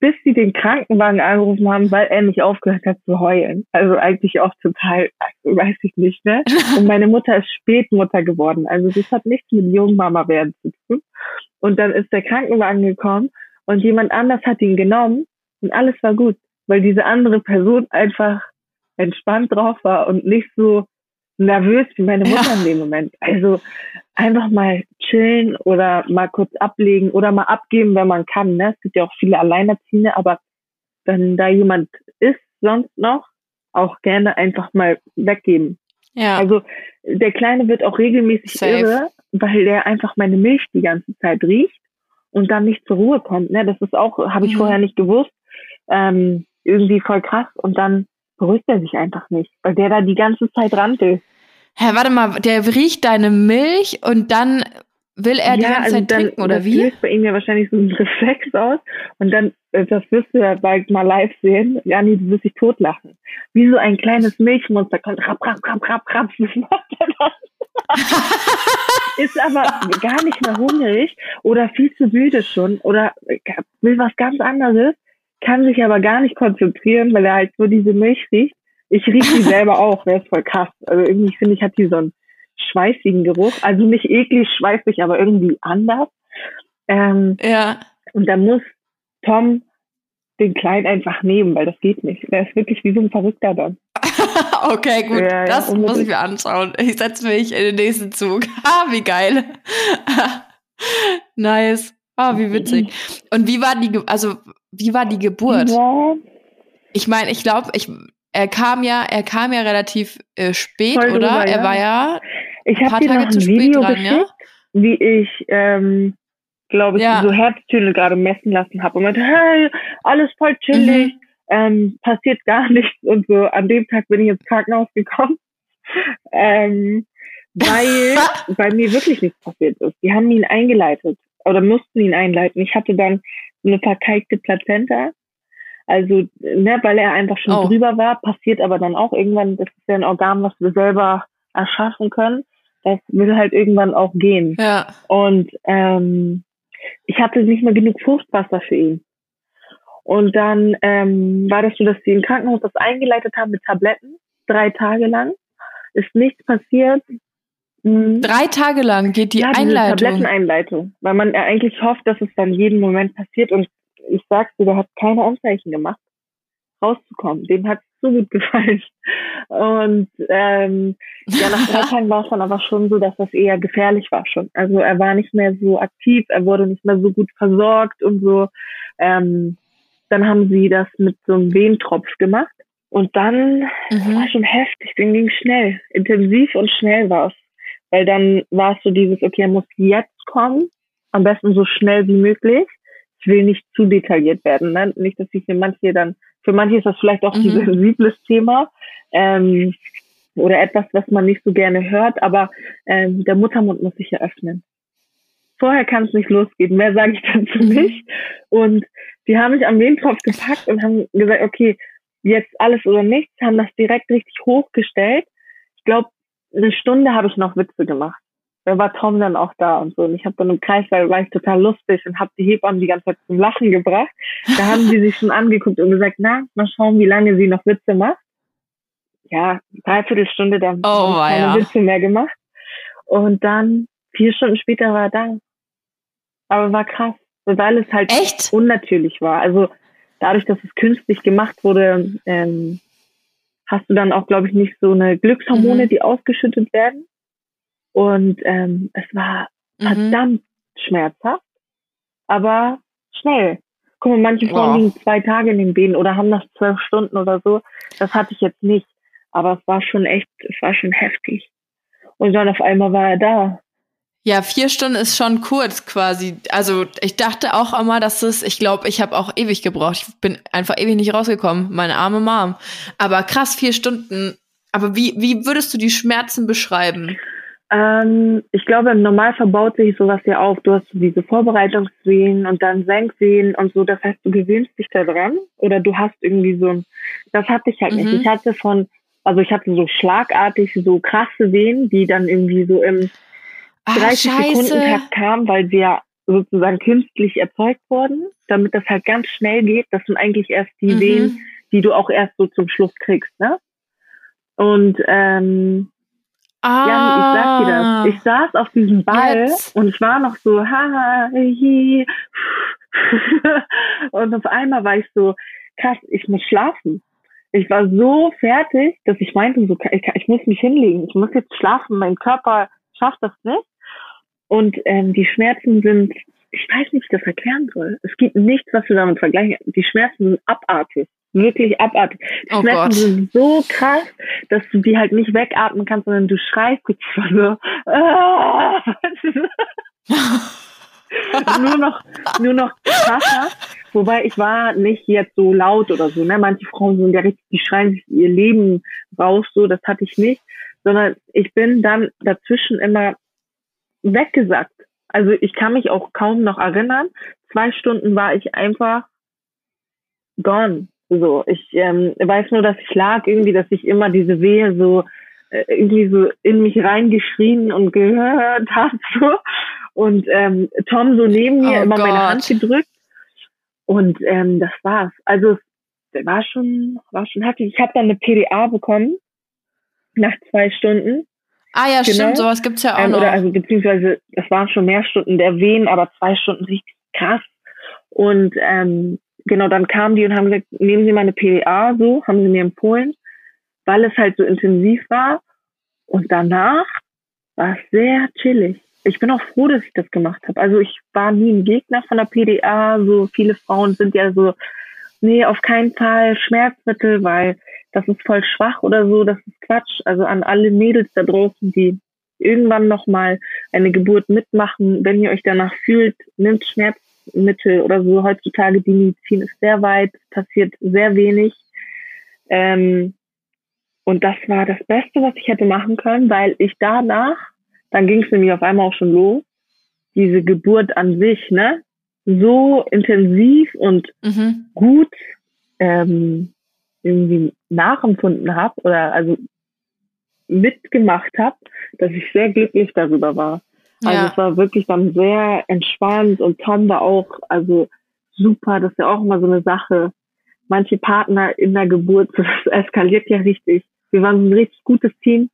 bis sie den Krankenwagen angerufen haben, weil er nicht aufgehört hat zu heulen. Also eigentlich auch total, also weiß ich nicht, ne? Und meine Mutter ist Spätmutter geworden. Also das hat nichts mit Jungmama werden zu tun. Und dann ist der Krankenwagen gekommen und jemand anders hat ihn genommen und alles war gut, weil diese andere Person einfach entspannt drauf war und nicht so nervös wie meine Mutter in dem Moment. Also einfach mal chillen oder mal kurz ablegen oder mal abgeben, wenn man kann. Ne? Es gibt ja auch viele Alleinerziehende, aber wenn da jemand ist sonst noch, auch gerne einfach mal weggeben. Ja. Also der Kleine wird auch regelmäßig Safe. irre, weil der einfach meine Milch die ganze Zeit riecht und dann nicht zur Ruhe kommt. Ne? Das ist auch, habe ich Mhm. vorher nicht gewusst. Ähm, irgendwie voll krass. Und dann beruhigt er sich einfach nicht, weil der da die ganze Zeit rannte. Hä, warte mal, der riecht deine Milch und dann will er die ganze Zeit trinken, oder also das wie? löst bei ihm ja wahrscheinlich so ein Reflex aus. Und dann, äh, das wirst du ja bald mal live sehen. Jani, du wirst dich totlachen. Wie so ein kleines Milchmonster kommt, rapp, rapp, rapp, rapp, rapp. Das macht er dann. Ist aber gar nicht mehr hungrig oder viel zu müde schon oder will was ganz anderes, kann sich aber gar nicht konzentrieren, weil er halt so diese Milch riecht. Ich rieche die selber auch, das ist voll krass. Also irgendwie finde ich, hat die so einen schweißigen Geruch. Also nicht eklig schweißig, aber irgendwie anders. Ähm, Ja. und da muss Tom den Kleinen einfach nehmen, weil das geht nicht. Der ist wirklich wie so ein Verrückter dann. okay, gut. Ja, ja, das unbedingt. muss ich mir anschauen. Ich setze mich in den nächsten Zug. Ah, wie geil. nice. Ah, wie witzig. Und wie war die, Ge also, wie war die Geburt? Ja, Ich meine, ich glaube, ich, er kam ja, er kam ja relativ äh, spät, Voll oder? drüber, er ja. war ja ich ein paar habe dir Tage noch zu ein spät Video dran, geschickt, ja? wie ich, ähm, glaube ich, Ja. so Herztöne gerade messen lassen habe und meinte, hey, alles voll chillig, Mhm. ähm, passiert gar nichts und so. An dem Tag bin ich ins Krankenhaus gekommen, ähm, weil bei mir wirklich nichts passiert ist. Die haben ihn eingeleitet oder mussten ihn einleiten. Ich hatte dann so eine verkalkte Plazenta. Also, ne, weil er einfach schon Oh. drüber war, passiert aber dann auch irgendwann, das ist ja ein Organ, was wir selber erschaffen können. Das will halt irgendwann auch gehen. Ja. Und ähm, ich hatte nicht mehr genug Fruchtwasser für ihn. Und dann ähm, war das so, dass sie im Krankenhaus das eingeleitet haben mit Tabletten, drei Tage lang. Ist nichts passiert. Mhm. Drei Tage lang geht die ja, Einleitung. Tabletteneinleitung. Weil man eigentlich hofft, dass es dann jeden Moment passiert. Und ich sag's dir, der hat keine Anzeichen gemacht, rauszukommen. Dem hat's so gut gefallen. Und ähm, ja, nach drei Tagen war es dann aber schon so, dass das eher gefährlich war schon. Also er war nicht mehr so aktiv, er wurde nicht mehr so gut versorgt und so. Ähm, dann haben sie das mit so einem Wehentropf gemacht. Und dann das war Mhm. schon heftig, den ging schnell. Intensiv und schnell war es. Weil dann war es so dieses, okay, er muss jetzt kommen, am besten so schnell wie möglich. Ich will nicht zu detailliert werden, ne? Nicht, dass ich für manche dann, für manche ist das vielleicht auch ein Mhm. sensibles Thema. Ähm, oder etwas, was man nicht so gerne hört, aber ähm, der Muttermund muss sich ja öffnen. Vorher kann es nicht losgehen, mehr sage ich dazu Mhm. nicht. Und die haben mich am Wehentropf gepackt und haben gesagt, okay, jetzt alles oder nichts, haben das direkt richtig hochgestellt. Ich glaube, eine Stunde habe ich noch Witze gemacht. Da war Tom dann auch da und so. Und ich habe dann im Kreis, weil war ich total lustig und habe die Hebammen die ganze Zeit zum Lachen gebracht. Da haben die sich schon angeguckt und gesagt, na, mal schauen, wie lange sie noch Witze macht. Ja, dreiviertel Stunde, dann Oh, keine weia. Witze mehr gemacht. Und dann, vier Stunden später war er da. Aber war krass, weil es halt Echt? unnatürlich war. Also dadurch, dass es künstlich gemacht wurde, ähm, hast du dann auch, glaube ich, nicht so eine Glückshormone, Mhm. die ausgeschüttet werden. Und ähm, es war Mhm. verdammt schmerzhaft, aber schnell. Guck mal, manche Frauen Wow. liegen zwei Tage in den Beinen oder haben das zwölf Stunden oder so. Das hatte ich jetzt nicht. Aber es war schon echt, es war schon heftig. Und dann auf einmal war er da. Ja, vier Stunden ist schon kurz quasi. Also ich dachte auch immer, dass es, ich glaube, ich habe auch ewig gebraucht. Ich bin einfach ewig nicht rausgekommen, meine arme Mom. Aber krass, vier Stunden. Aber wie, wie würdest du die Schmerzen beschreiben? Ähm, ich glaube, im Normalfall baut sich sowas ja auf. Du hast diese Vorbereitungswehen und dann Senkwehen und so. Das heißt, du gewöhnst dich da dran oder du hast irgendwie so ein, das hatte ich halt Mhm. nicht. Ich hatte von, also ich hatte so schlagartig so krasse Wehen, die dann irgendwie so im Ah, 30 Sekunden scheiße. Takt kamen, weil sie ja sozusagen künstlich erzeugt wurden, damit das halt ganz schnell geht. Das sind eigentlich erst die Mhm. Wehen, die du auch erst so zum Schluss kriegst, ne? Und ähm, Ah, ja, ich sag dir das. Ich saß auf diesem Ball Jetzt. und ich war noch so, haha, hi. und auf einmal war ich so, krass, ich muss schlafen. Ich war so fertig, dass ich meinte, so, ich, ich muss mich hinlegen, ich muss jetzt schlafen, mein Körper schafft das nicht. Und ähm, die Schmerzen sind, ich weiß nicht, wie ich das erklären soll. Es gibt nichts, was du damit vergleichen. Die Schmerzen sind abartig. Wirklich abartig. Die Oh Schmerzen Gott. sind so krass, dass du die halt nicht wegatmen kannst, sondern du schreist richtig so. Ah! nur noch, nur noch krasser. Wobei ich war nicht jetzt so laut oder so. Ne? Manche Frauen sind ja richtig, die schreien sich ihr Leben raus, so, das hatte ich nicht. Sondern ich bin dann dazwischen immer weggesackt. Also ich kann mich auch kaum noch erinnern. Zwei Stunden war ich einfach gone. So, ich ähm, weiß nur, dass ich lag irgendwie, dass ich immer diese Wehe so äh, irgendwie so in mich reingeschrien und gehört habe. So. Und ähm, Tom so neben mir Oh immer meine Gott. Hand gedrückt. Und ähm, das war's. Also es war schon, war schon heftig. Ich habe dann eine PDA bekommen nach zwei Stunden. Ah ja, Genau. stimmt, sowas gibt's ja auch Ähm, noch. oder also beziehungsweise es waren schon mehr Stunden der Wehen, aber zwei Stunden richtig krass. Und ähm, genau, dann kamen die und haben gesagt, nehmen Sie mal eine PDA, so haben sie mir empfohlen, weil es halt so intensiv war. Und danach war es sehr chillig. Ich bin auch froh, dass ich das gemacht habe. Also ich war nie ein Gegner von der PDA. So viele Frauen sind ja so, nee, auf keinen Fall Schmerzmittel, weil das ist voll schwach oder so. Das ist Quatsch. Also an alle Mädels da draußen, die irgendwann nochmal eine Geburt mitmachen, wenn ihr euch danach fühlt, nimmt Schmerzmittel oder so. Heutzutage die Medizin ist sehr weit, passiert sehr wenig. Ähm, und das war das Beste, was ich hätte machen können, weil ich danach, dann ging es nämlich auf einmal auch schon los, diese Geburt an sich, ne, so intensiv und mhm. gut ähm, irgendwie nachempfunden habe oder also mitgemacht habe, dass ich sehr glücklich darüber war. Also Ja. es war wirklich dann sehr entspannt und Tom war auch, also super, das ist ja auch immer so eine Sache. Manche Partner in der Geburt, das eskaliert ja richtig. Wir waren ein richtig gutes Team.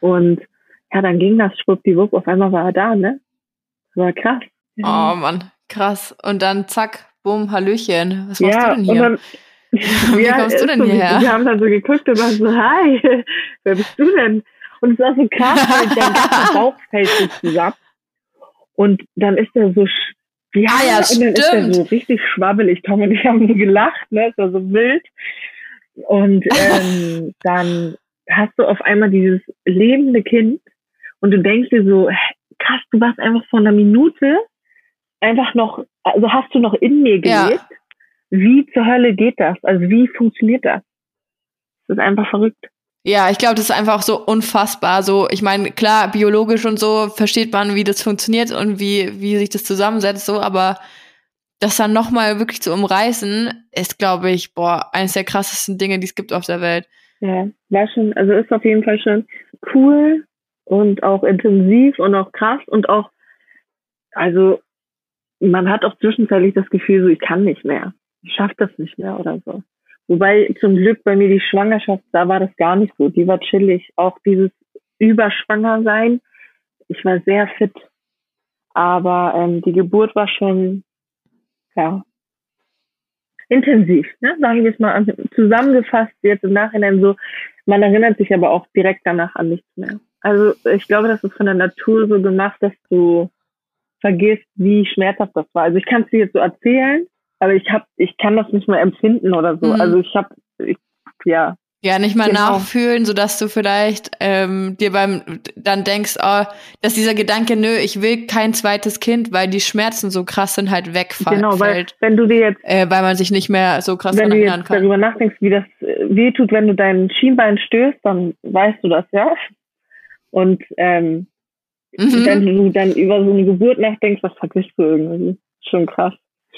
Und ja, dann ging das schwuppdiwupp, auf einmal war er da, ne? Das war krass. Oh Mann, krass. Und dann zack, bumm, Hallöchen. Was machst ja, du denn hier? Und dann, Wie kommst du denn so, hierher? Wir haben dann so geguckt und waren so, hi, wer bist du denn? Und es war so krass, weil dein ganzer Bauch fällt so zusammen. Und dann ist er so, sch- ja, Ah ja, und dann ist er stimmt. so richtig schwabbelig. Tom und ich haben so gelacht, ne, es war so wild. Und ähm, dann hast du auf einmal dieses lebende Kind und du denkst dir so, krass, du warst einfach vor einer Minute einfach noch, also hast du noch in mir Ja. gelebt. Wie zur Hölle geht das? Also wie funktioniert das? Das ist einfach verrückt. Ja, ich glaube, das ist einfach so unfassbar. So, ich meine, klar, biologisch und so versteht man, wie das funktioniert und wie, wie sich das zusammensetzt, so, aber das dann nochmal wirklich zu umreißen, ist, glaube ich, boah, eines der krassesten Dinge, die es gibt auf der Welt. Ja, war schon, also ist auf jeden Fall schon cool und auch intensiv und auch krass und auch, also man hat auch zwischenzeitlich das Gefühl, so ich kann nicht mehr. Ich schaff das nicht mehr oder so. Wobei zum Glück bei mir die Schwangerschaft, da war das gar nicht so. Die war chillig. Auch dieses Überschwanger sein. Ich war sehr fit. Aber ähm, die Geburt war schon, ja, intensiv, ne? sagen wir es mal zusammengefasst jetzt im Nachhinein so, man erinnert sich aber auch direkt danach an nichts mehr. Also ich glaube, das ist von der Natur so gemacht, dass du vergisst, wie schmerzhaft das war. Also ich kann es dir jetzt so erzählen, aber ich hab, ich kann das nicht mehr empfinden oder so. Mhm. Also ich habe, ich, ja, Ja, nicht mal Genau. nachfühlen, sodass du vielleicht ähm, dir beim dann denkst, oh, dass dieser Gedanke, nö, ich will kein zweites Kind, weil die Schmerzen so krass sind, halt wegfallen. genau, weil fällt, wenn du dir jetzt äh, weil man sich nicht mehr so krass wenn du jetzt kann. darüber nachdenkst, wie das äh, wehtut, wenn du dein Schienbein stößt, dann weißt du das, ja. Und ähm, Mhm. wenn du dann über so eine Geburt nachdenkst, das vergisst du irgendwie. Schon krass.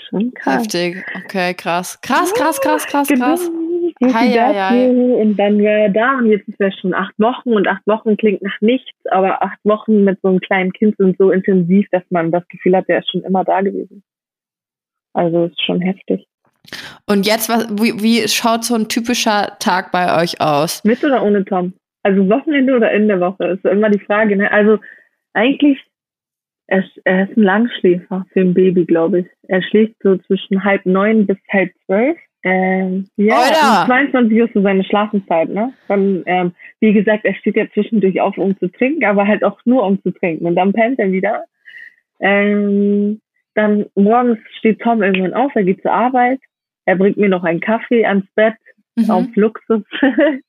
Schon krass. Heftig. Okay, krass. Krass, krass, krass, krass, krass. Genau. Hei, hei, hei. Und dann war er da und jetzt ist er schon acht Wochen und acht Wochen klingt nach nichts, aber acht Wochen mit so einem kleinen Kind sind so intensiv, dass man das Gefühl hat, der ist schon immer da gewesen. Also ist schon heftig. Und jetzt, was, wie, wie schaut so ein typischer Tag bei euch aus? Mit oder ohne Tom? Also Wochenende oder in der Woche? Ist immer die Frage. Ne? Also eigentlich, er ist, er ist ein Langschläfer für ein Baby, glaube ich. Er schläft so zwischen halb neun bis halb zwölf. Ähm, ja, um 22 Uhr ist so seine Schlafenszeit, ne? Dann, ähm, wie gesagt, er steht ja zwischendurch auf, um zu trinken, aber halt auch nur um zu trinken. Und dann pennt er wieder. Ähm, dann morgens steht Tom irgendwann auf, er geht zur Arbeit. Er bringt mir noch einen Kaffee ans Bett, auf Mhm. Luxus.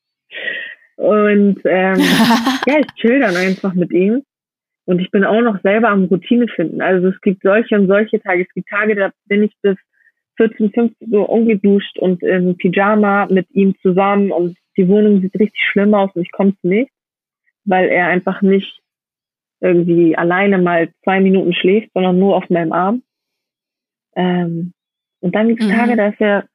Und ähm, ja, ich chill dann einfach mit ihm. Und ich bin auch noch selber am Routine finden. Also es gibt solche und solche Tage. Es gibt Tage, da bin ich bis 14, 15 Uhr ungeduscht und im Pyjama mit ihm zusammen und die Wohnung sieht richtig schlimm aus und ich komme zu nichts, weil er einfach nicht irgendwie alleine mal zwei Minuten schläft, sondern nur auf meinem Arm. Ähm, und dann gibt es Mhm. Tage, da ist er,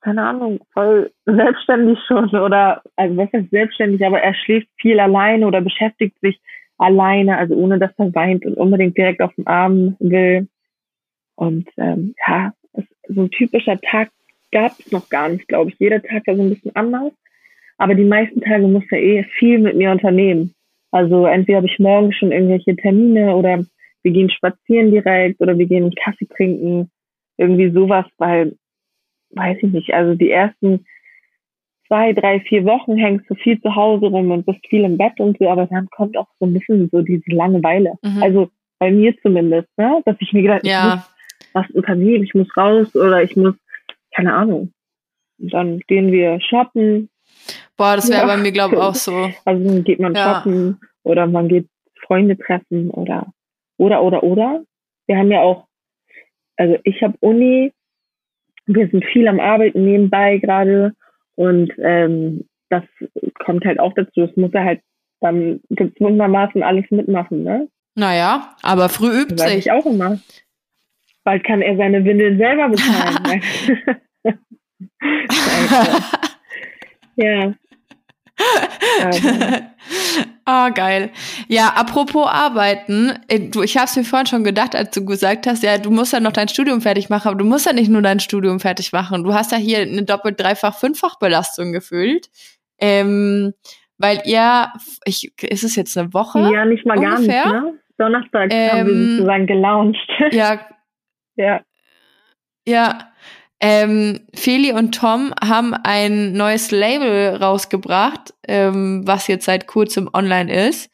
keine Ahnung, voll selbstständig schon oder, also was heißt selbstständig, aber er schläft viel alleine oder beschäftigt sich alleine, also ohne dass er weint und unbedingt direkt auf dem Arm will. Und ähm, ja, so ein typischer Tag gab es noch gar nicht, glaube ich. Jeder Tag war so ein bisschen anders. Aber die meisten Tage muss er eh viel mit mir unternehmen. Also entweder habe ich morgen schon irgendwelche Termine oder wir gehen spazieren direkt oder wir gehen einen Kaffee trinken. Irgendwie sowas, weil, weiß ich nicht, also die ersten zwei, drei, vier Wochen hängst du viel zu Hause rum und bist viel im Bett und so, aber dann kommt auch so ein bisschen so diese Langeweile. Mhm. Also bei mir zumindest, ne? dass ich mir gedacht, ich muss Ja, was unternehmen, ich muss raus oder ich muss, keine Ahnung. Und dann gehen wir shoppen, boah, das wäre Ja. bei mir, glaube ich, auch so. also dann geht man Ja. shoppen oder man geht Freunde treffen oder oder oder oder. Wir haben ja auch, also ich habe Uni, wir sind viel am Arbeiten nebenbei gerade und ähm, das kommt halt auch dazu. Das muss er halt dann gezwungenermaßen alles mitmachen, ne? Naja, aber früh übt Sag sich. ich auch immer. Bald kann er seine Windeln selber bezahlen. ja. Aber, Ah, geil. Ja, apropos Arbeiten, äh, du, ich habe es mir vorhin schon gedacht, als du gesagt hast, ja, du musst ja noch dein Studium fertig machen, aber du musst ja nicht nur dein Studium fertig machen. Du hast ja hier eine doppelt, dreifach, fünffach Belastung gefühlt. Ähm, weil ihr, ich, ist es jetzt eine Woche? ja, nicht mal gar nicht, Ungefähr? ne? Donnerstag haben wir Ähm, sozusagen gelauncht. Ja, ja. Ja, ähm, Feli und Tom haben ein neues Label rausgebracht, ähm, was jetzt seit kurzem online ist.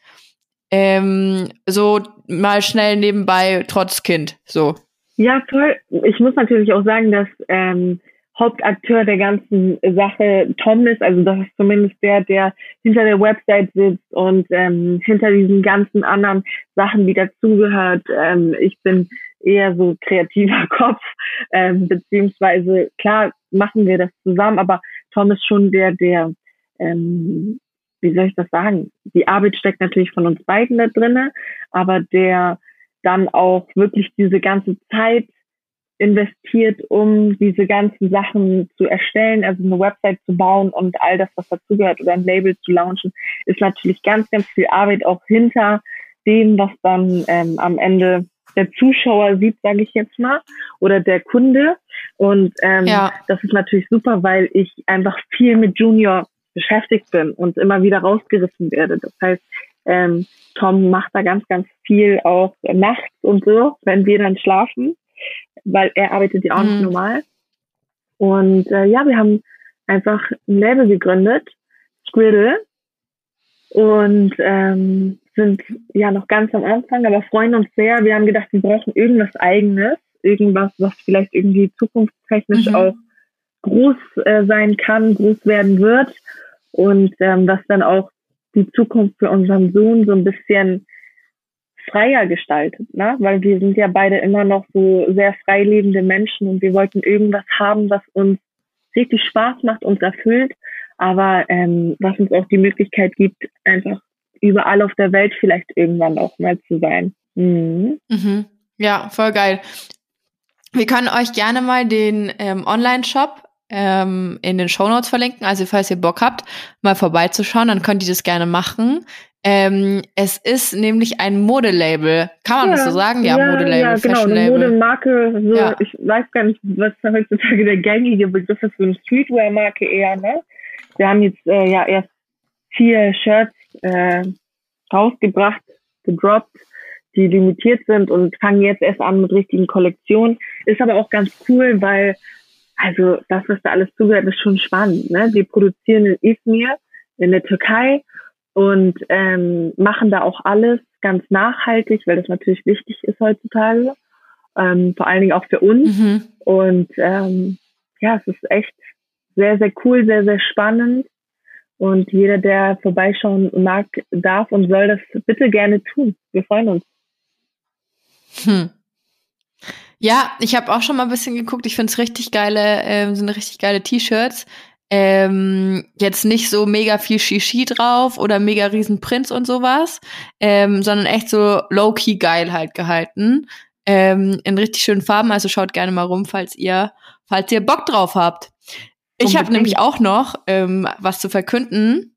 Ähm, so mal schnell nebenbei, trotz Kind. So. Ja, voll. Ich muss natürlich auch sagen, dass ähm, Hauptakteur der ganzen Sache Tom ist. Also das ist zumindest der, der hinter der Website sitzt und ähm, hinter diesen ganzen anderen Sachen, die dazugehört. Ähm, ich bin eher so kreativer Kopf, ähm, beziehungsweise klar machen wir das zusammen, aber Tom ist schon der, der, ähm, wie soll ich das sagen? Die Arbeit steckt natürlich von uns beiden da drinne, aber der dann auch wirklich diese ganze Zeit investiert, um diese ganzen Sachen zu erstellen, also eine Website zu bauen und all das, was dazugehört oder ein Label zu launchen, ist natürlich ganz, ganz viel Arbeit auch hinter dem, was dann ähm, am Ende der Zuschauer sieht, sage ich jetzt mal, oder der Kunde. Und ähm, Ja. das ist natürlich super, weil ich einfach viel mit Junior beschäftigt bin und immer wieder rausgerissen werde. Das heißt, ähm, Tom macht da ganz, ganz viel auch nachts und so, wenn wir dann schlafen, weil er arbeitet ja auch nicht Mhm. normal. Und äh, ja, wir haben einfach ein Label gegründet, Squiddle, und ähm, sind ja noch ganz am Anfang, aber freuen uns sehr. Wir haben gedacht, wir brauchen irgendwas Eigenes, irgendwas, was vielleicht irgendwie zukunftstechnisch Mhm. auch groß äh, sein kann, groß werden wird und ähm, was dann auch die Zukunft für unseren Sohn so ein bisschen freier gestaltet, ne? Weil wir sind ja beide immer noch so sehr frei lebende Menschen und wir wollten irgendwas haben, was uns richtig Spaß macht, uns erfüllt, aber ähm, was uns auch die Möglichkeit gibt, einfach überall auf der Welt vielleicht irgendwann auch mal zu sein. Mhm. Mhm. Ja, voll geil. Wir können euch gerne mal den ähm, Online-Shop ähm, in den Shownotes verlinken. Also falls ihr Bock habt, mal vorbeizuschauen, dann könnt ihr das gerne machen. Ähm, es ist nämlich ein Modelabel. Kann man das so sagen? Ja, Modelabel, Ja, genau, eine. Modemarke, so, Ja. ich weiß gar nicht, was heutzutage der gängige Begriff ist, so eine Streetwear-Marke eher, ne? Wir haben jetzt äh, ja erst vier Shirts äh, rausgebracht, gedroppt, die limitiert sind und fangen jetzt erst an mit richtigen Kollektionen. Ist aber auch ganz cool, weil also das, was da alles zugehört, ist schon spannend. Ne? Wir produzieren in Izmir, in der Türkei und ähm, machen da auch alles ganz nachhaltig, weil das natürlich wichtig ist heutzutage, ähm, vor allen Dingen auch für uns. Mhm. Und ähm, ja, es ist echt sehr, sehr cool, sehr, sehr spannend. Und jeder, der vorbeischauen mag, darf und soll das bitte gerne tun. Wir freuen uns. Hm. Ja, ich habe auch schon mal ein bisschen geguckt. Ich finde es richtig geile, ähm, sind richtig geile T-Shirts. Ähm, jetzt nicht so mega viel Shishi drauf oder mega riesen Prints und sowas, ähm, sondern echt so low-key geil halt gehalten. Ähm, in richtig schönen Farben, also schaut gerne mal rum, falls ihr, falls ihr Bock drauf habt. Ich habe nämlich auch noch ähm, was zu verkünden.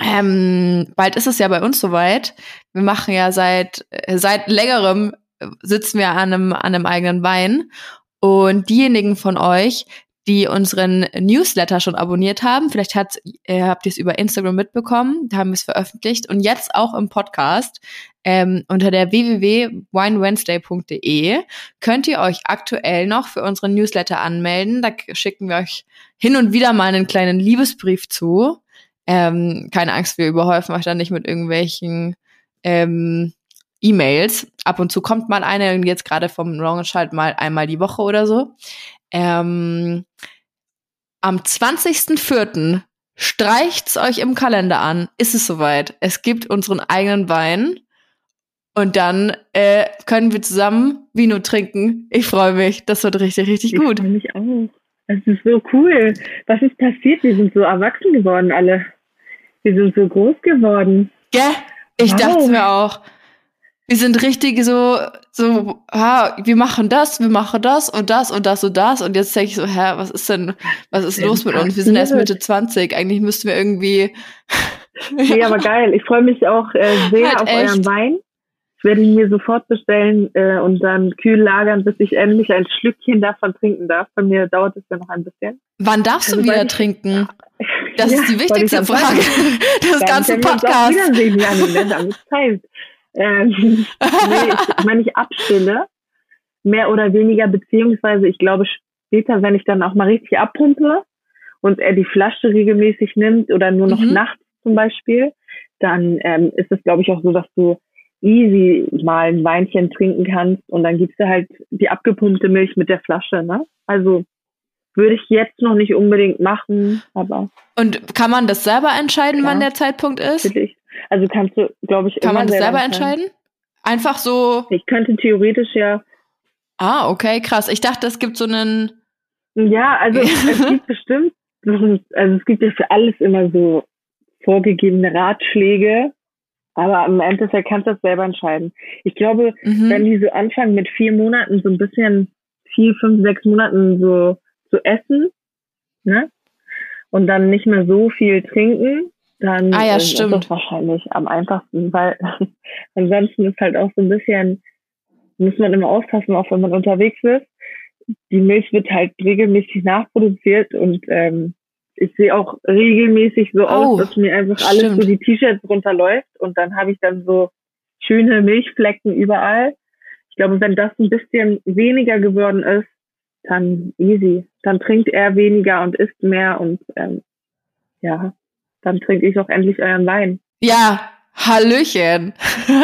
Ähm, bald ist es ja bei uns soweit. Wir machen ja seit äh, seit längerem äh, sitzen wir an einem an einem eigenen Wein und diejenigen von euch, die unseren Newsletter schon abonniert haben, vielleicht hat, äh, habt ihr es über Instagram mitbekommen, da haben wir es veröffentlicht und jetzt auch im Podcast ähm, unter der www.winewednesday.de könnt ihr euch aktuell noch für unseren Newsletter anmelden. Da schicken wir euch hin und wieder mal einen kleinen Liebesbrief zu. Ähm, keine Angst, wir überhäufen euch dann nicht mit irgendwelchen ähm, E-Mails. Ab und zu kommt mal eine, jetzt gerade vom Wrong halt mal einmal die Woche oder so. Ähm, am 20.04. streicht's euch im Kalender an, ist es soweit. Es gibt unseren eigenen Wein. Und dann äh, können wir zusammen Vino trinken. Ich freue mich. Das wird richtig, richtig gut. Ich freue mich auch. Es ist so cool. Was ist passiert? Wir sind so erwachsen geworden alle. Wir sind so groß geworden. Gell? Ich Wow. dachte mir auch. Wir sind richtig so, so, ha, wir machen das, wir machen das und das und das und das. Und jetzt denke ich so, hä, was ist denn, was ist los mit uns? Wir sind erst? Mitte 20. Eigentlich müssten wir irgendwie. Nee, aber geil. Ich freue mich auch äh, sehr Halt auf echt. euren Wein. Ich werde ihn mir sofort bestellen äh, und dann kühl lagern, bis ich endlich ein Schlückchen davon trinken darf. Bei mir dauert es ja noch ein bisschen. Wann darfst du Also, wieder weil- trinken? Das Ja, ist die wichtigste Frage des ganzen Podcasts. wiedersehen, Janni, ne? Ähm, nee, ich, wenn ich abstille, mehr oder weniger, beziehungsweise ich glaube später, wenn ich dann auch mal richtig abpumpe und er die Flasche regelmäßig nimmt oder nur noch Mhm. nachts zum Beispiel, dann ähm, ist es, glaube ich, auch so, dass du easy mal ein Weinchen trinken kannst und dann gibst du halt die abgepumpte Milch mit der Flasche, ne? Also würde ich jetzt noch nicht unbedingt machen, aber Und kann man das selber entscheiden, Klar. wann der Zeitpunkt ist? natürlich. Also kannst du, glaube ich, Kann man das selber entscheiden. entscheiden? Einfach so, Ich könnte theoretisch ja, ah, okay, krass. Ich dachte, es gibt so einen, ja, also es gibt bestimmt, also es gibt ja für alles immer so vorgegebene Ratschläge, aber im Endeffekt kannst du das selber entscheiden. Ich glaube, mhm. wenn die so anfangen mit vier Monaten so ein bisschen, vier, fünf, sechs Monaten so zu essen, ne? Und dann nicht mehr so viel trinken, dann Ah ja, ist stimmt. das wahrscheinlich am einfachsten, weil ansonsten ist halt auch so ein bisschen, muss man immer aufpassen, auch wenn man unterwegs ist. Die Milch wird halt regelmäßig nachproduziert und ähm, ich sehe auch regelmäßig so Oh, aus, dass mir einfach alles stimmt. so die T-Shirts runterläuft und dann habe ich dann so schöne Milchflecken überall. Ich glaube, wenn das ein bisschen weniger geworden ist, dann easy. Dann trinkt er weniger und isst mehr und ähm, ja, dann trinke ich auch endlich euren Wein. Ja, Hallöchen.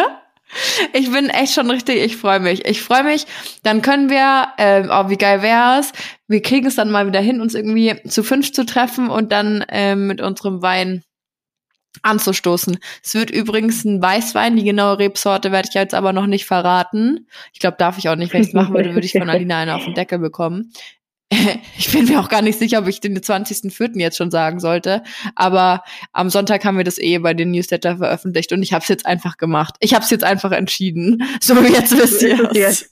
Ich bin echt schon richtig, ich freue mich. Ich freue mich, dann können wir, ähm, oh, wie geil wär's, wir kriegen es dann mal wieder hin, uns irgendwie zu fünf zu treffen und dann ähm, mit unserem Wein anzustoßen. Es wird übrigens ein Weißwein, die genaue Rebsorte werde ich jetzt aber noch nicht verraten. Ich glaube, darf ich auch nicht, wenn ich es machen würde, würde ich von Alina eine auf den Deckel bekommen. Ich bin mir auch gar nicht sicher, ob ich den 20.04. jetzt schon sagen sollte. Aber am Sonntag haben wir das eh bei den Newsletter veröffentlicht und ich habe es jetzt einfach gemacht. Ich habe es jetzt einfach entschieden. So, jetzt wisst ihr es.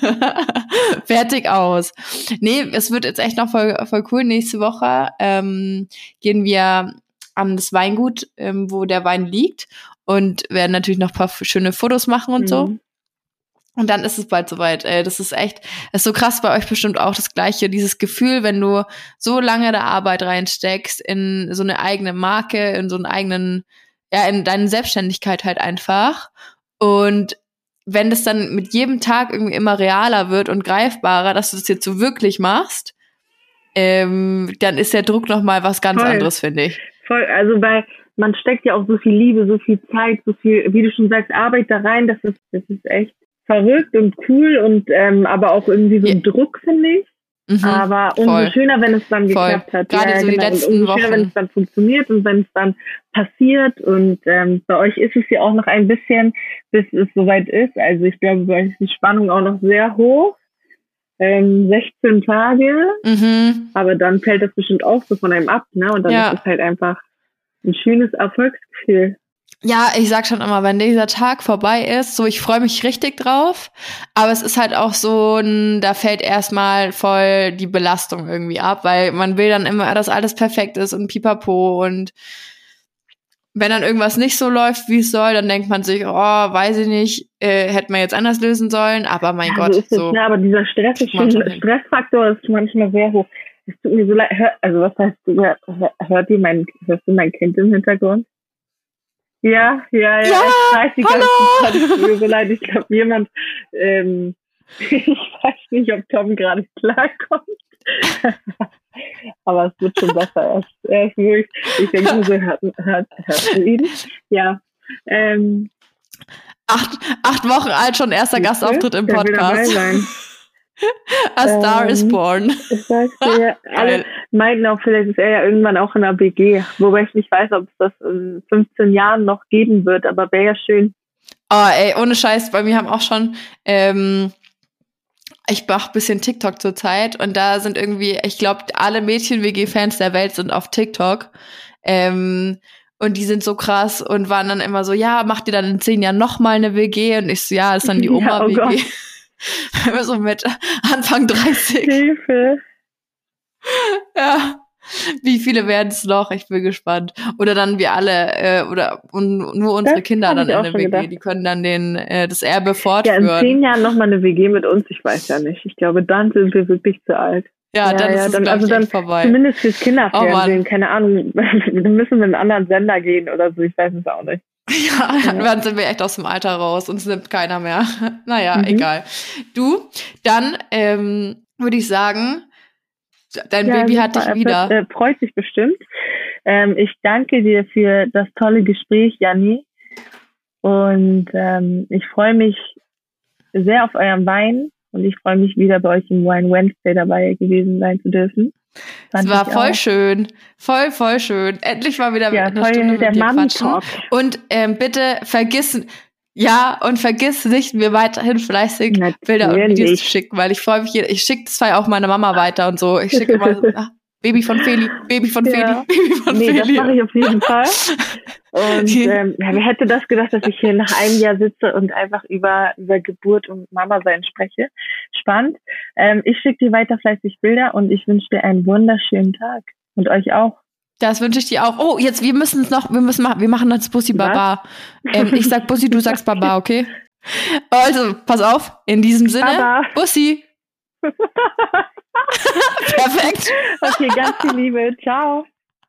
Fertig aus. Nee, es wird jetzt echt noch voll, voll cool. Nächste Woche ähm, gehen wir an das Weingut, ähm, wo der Wein liegt und werden natürlich noch ein paar schöne Fotos machen und so. Und dann ist es bald soweit. Ey, das ist echt, das ist so krass bei euch bestimmt auch das Gleiche. Dieses Gefühl, wenn du so lange da Arbeit reinsteckst in so eine eigene Marke, in so einen eigenen, ja, in deine Selbstständigkeit halt einfach. Und wenn das dann mit jedem Tag irgendwie immer realer wird und greifbarer, dass du das jetzt so wirklich machst, ähm, dann ist der Druck noch mal was ganz Voll. anderes, finde ich. Voll, also weil man steckt ja auch so viel Liebe, so viel Zeit, so viel, wie du schon sagst, Arbeit da rein, das ist, das ist echt verrückt und cool und ähm, aber auch irgendwie so ein Druck, finde ich. Mhm, aber umso voll. schöner, wenn es dann Voll. geklappt hat. Gerade so die letzten und umso schöner, Wochen. wenn es dann funktioniert und wenn es dann passiert. Und ähm, bei euch ist es ja auch noch ein bisschen, bis es soweit ist. Also ich glaube, bei euch ist die Spannung auch noch sehr hoch. Ähm, 16 Tage, Mhm. aber dann fällt das bestimmt auch so von einem ab, ne? Und dann Ja. ist es halt einfach ein schönes Erfolgsgefühl. Ja, ich sag schon immer, wenn dieser Tag vorbei ist, so ich freue mich richtig drauf, aber es ist halt auch so, da fällt erstmal voll die Belastung irgendwie ab, weil man will dann immer, dass alles perfekt ist und pipapo und wenn dann irgendwas nicht so läuft, wie es soll, dann denkt man sich, oh, weiß ich nicht, äh, hätte man jetzt anders lösen sollen, aber mein ja, Gott, so so. ne? Aber dieser Stress ist schon. Stressfaktor ist manchmal sehr hoch. Es tut mir so leid. Hör, also was heißt, hör, hört ihr mein, hörst du mein Kind im Hintergrund? Ja, ja, ja. Ja, ich weiß die hallo! ganze Zeit. Mir so leid. Ich glaube, jemand, ähm, ich weiß nicht, ob Tom gerade klarkommt. Aber es wird schon besser. Er ist, ruhig. Ich denke so, hört, hört, hörst du ihn? Ja. Ähm, Acht, acht Wochen alt, schon erster Gastauftritt im Podcast. sein. A Star Ähm, is born. Dir, alle meinten auch, vielleicht ist er ja irgendwann auch in der BG. Wobei ich nicht weiß, ob es das in 15 Jahren noch geben wird, aber wäre ja schön. Oh, ey, ohne Scheiß, bei mir haben auch schon, ähm, ich mach bisschen TikTok zurzeit und da sind irgendwie, ich glaube, alle Mädchen-WG-Fans der Welt sind auf TikTok. Ähm, und die sind so krass und waren dann immer so, ja, macht ihr dann in zehn Jahren noch mal eine WG? Und ich so, ja, ist dann die Ja, oh Oma-WG. so mit Anfang 30. Hilfe. Ja. Wie viele werden es noch? Ich bin gespannt. Oder dann wir alle, äh, oder und nur unsere Das Kinder dann in der WG, gedacht. die können dann den, äh, das Erbe Ja, fortführen. in zehn Jahren noch mal eine WG mit uns, ich weiß ja nicht. Ich glaube, dann sind wir wirklich zu alt. Ja, Ja, dann ja, ist es dann- also dann vorbei. Zumindest fürs Kinderfernsehen, Oh keine Ahnung. Wir müssen in einen anderen Sender gehen oder so, ich weiß es auch nicht. Ja, dann sind wir echt aus dem Alter raus, uns nimmt keiner mehr. Naja, Mhm. egal. Du, dann ähm, würde ich sagen, dein Ja, Baby hat dich Er wieder. Äh, freut sich bestimmt. Ähm, ich danke dir für das tolle Gespräch, Janni. Und ähm, ich freue mich sehr auf euren Wein und ich freue mich wieder bei euch im Wine Wednesday dabei gewesen sein zu dürfen. Es war voll auch. schön. Voll, voll schön. Endlich mal wieder Ja, eine voll Stunde der mit dir quatschen. Und ähm, bitte vergiss, ja, und vergiss nicht, mir weiterhin fleißig Bilder und Videos Natürlich. zu schicken, weil ich freue mich, ich schicke zwar auch meiner Mama weiter und so. Ich schicke immer so, Baby von Feli, Baby von Ja. Feli, Baby von Nee, das Feli. mache ich auf jeden Fall. Und ähm, ja, wer hätte das gedacht, dass ich hier nach einem Jahr sitze und einfach über, über Geburt und Mama sein spreche? Spannend. Ähm, ich schicke dir weiter fleißig Bilder und ich wünsche dir einen wunderschönen Tag. Und euch auch. Das wünsche ich dir auch. Oh, jetzt, wir müssen es noch, wir müssen machen, wir machen das Bussi? Baba. Ähm, ich sag Bussi, du sagst Baba, okay? Also, pass auf, in diesem Sinne, Baba. Bussi. Perfekt. Okay, ganz viel Liebe. Ciao.